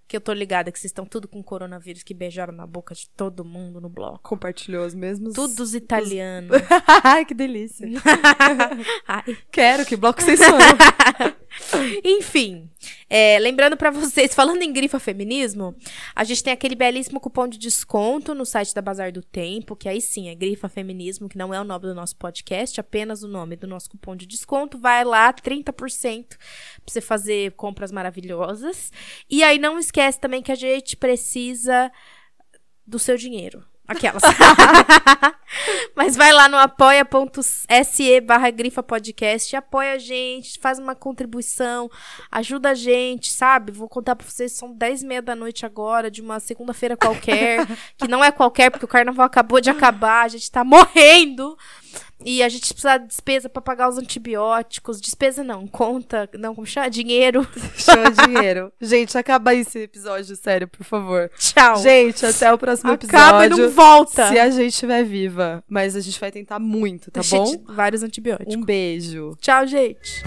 Que eu tô ligada que vocês estão tudo com coronavírus, que beijaram na boca de todo mundo no bloco. Compartilhou os mesmos. Tudo os italianos. [laughs] Ai, que delícia. [laughs] Ai. Quero, que bloco vocês são. [laughs] Enfim, é, lembrando para vocês, [laughs] falando em grifa feminismo, a gente tem aquele belíssimo cupom de desconto no site da Bazar do Tempo, que aí sim é grifa feminismo, que não é o nome do nosso podcast, apenas o nome do nosso cupom de desconto. Vai lá, 30% pra você fazer compras maravilhosas. E aí não esquece também que a gente precisa do seu dinheiro. Aquelas. [laughs] Mas vai lá no apoia.se barra grifa podcast, apoia a gente, faz uma contribuição, ajuda a gente, sabe? Vou contar pra vocês, são 10 e meia da noite agora, de uma segunda-feira qualquer, que não é qualquer, porque o carnaval acabou de acabar, a gente tá morrendo. E a gente precisa de despesa pra pagar os antibióticos. Despesa não, conta, não, como chama? Dinheiro. [laughs] Chama dinheiro. Gente, acaba aí esse episódio, sério, por favor. Tchau. Gente, até o próximo Acaba e episódio. não volta. Se a gente estiver viva. Mas a gente vai tentar muito, tá Cheio bom? de Vários antibióticos. Um beijo. Tchau, gente.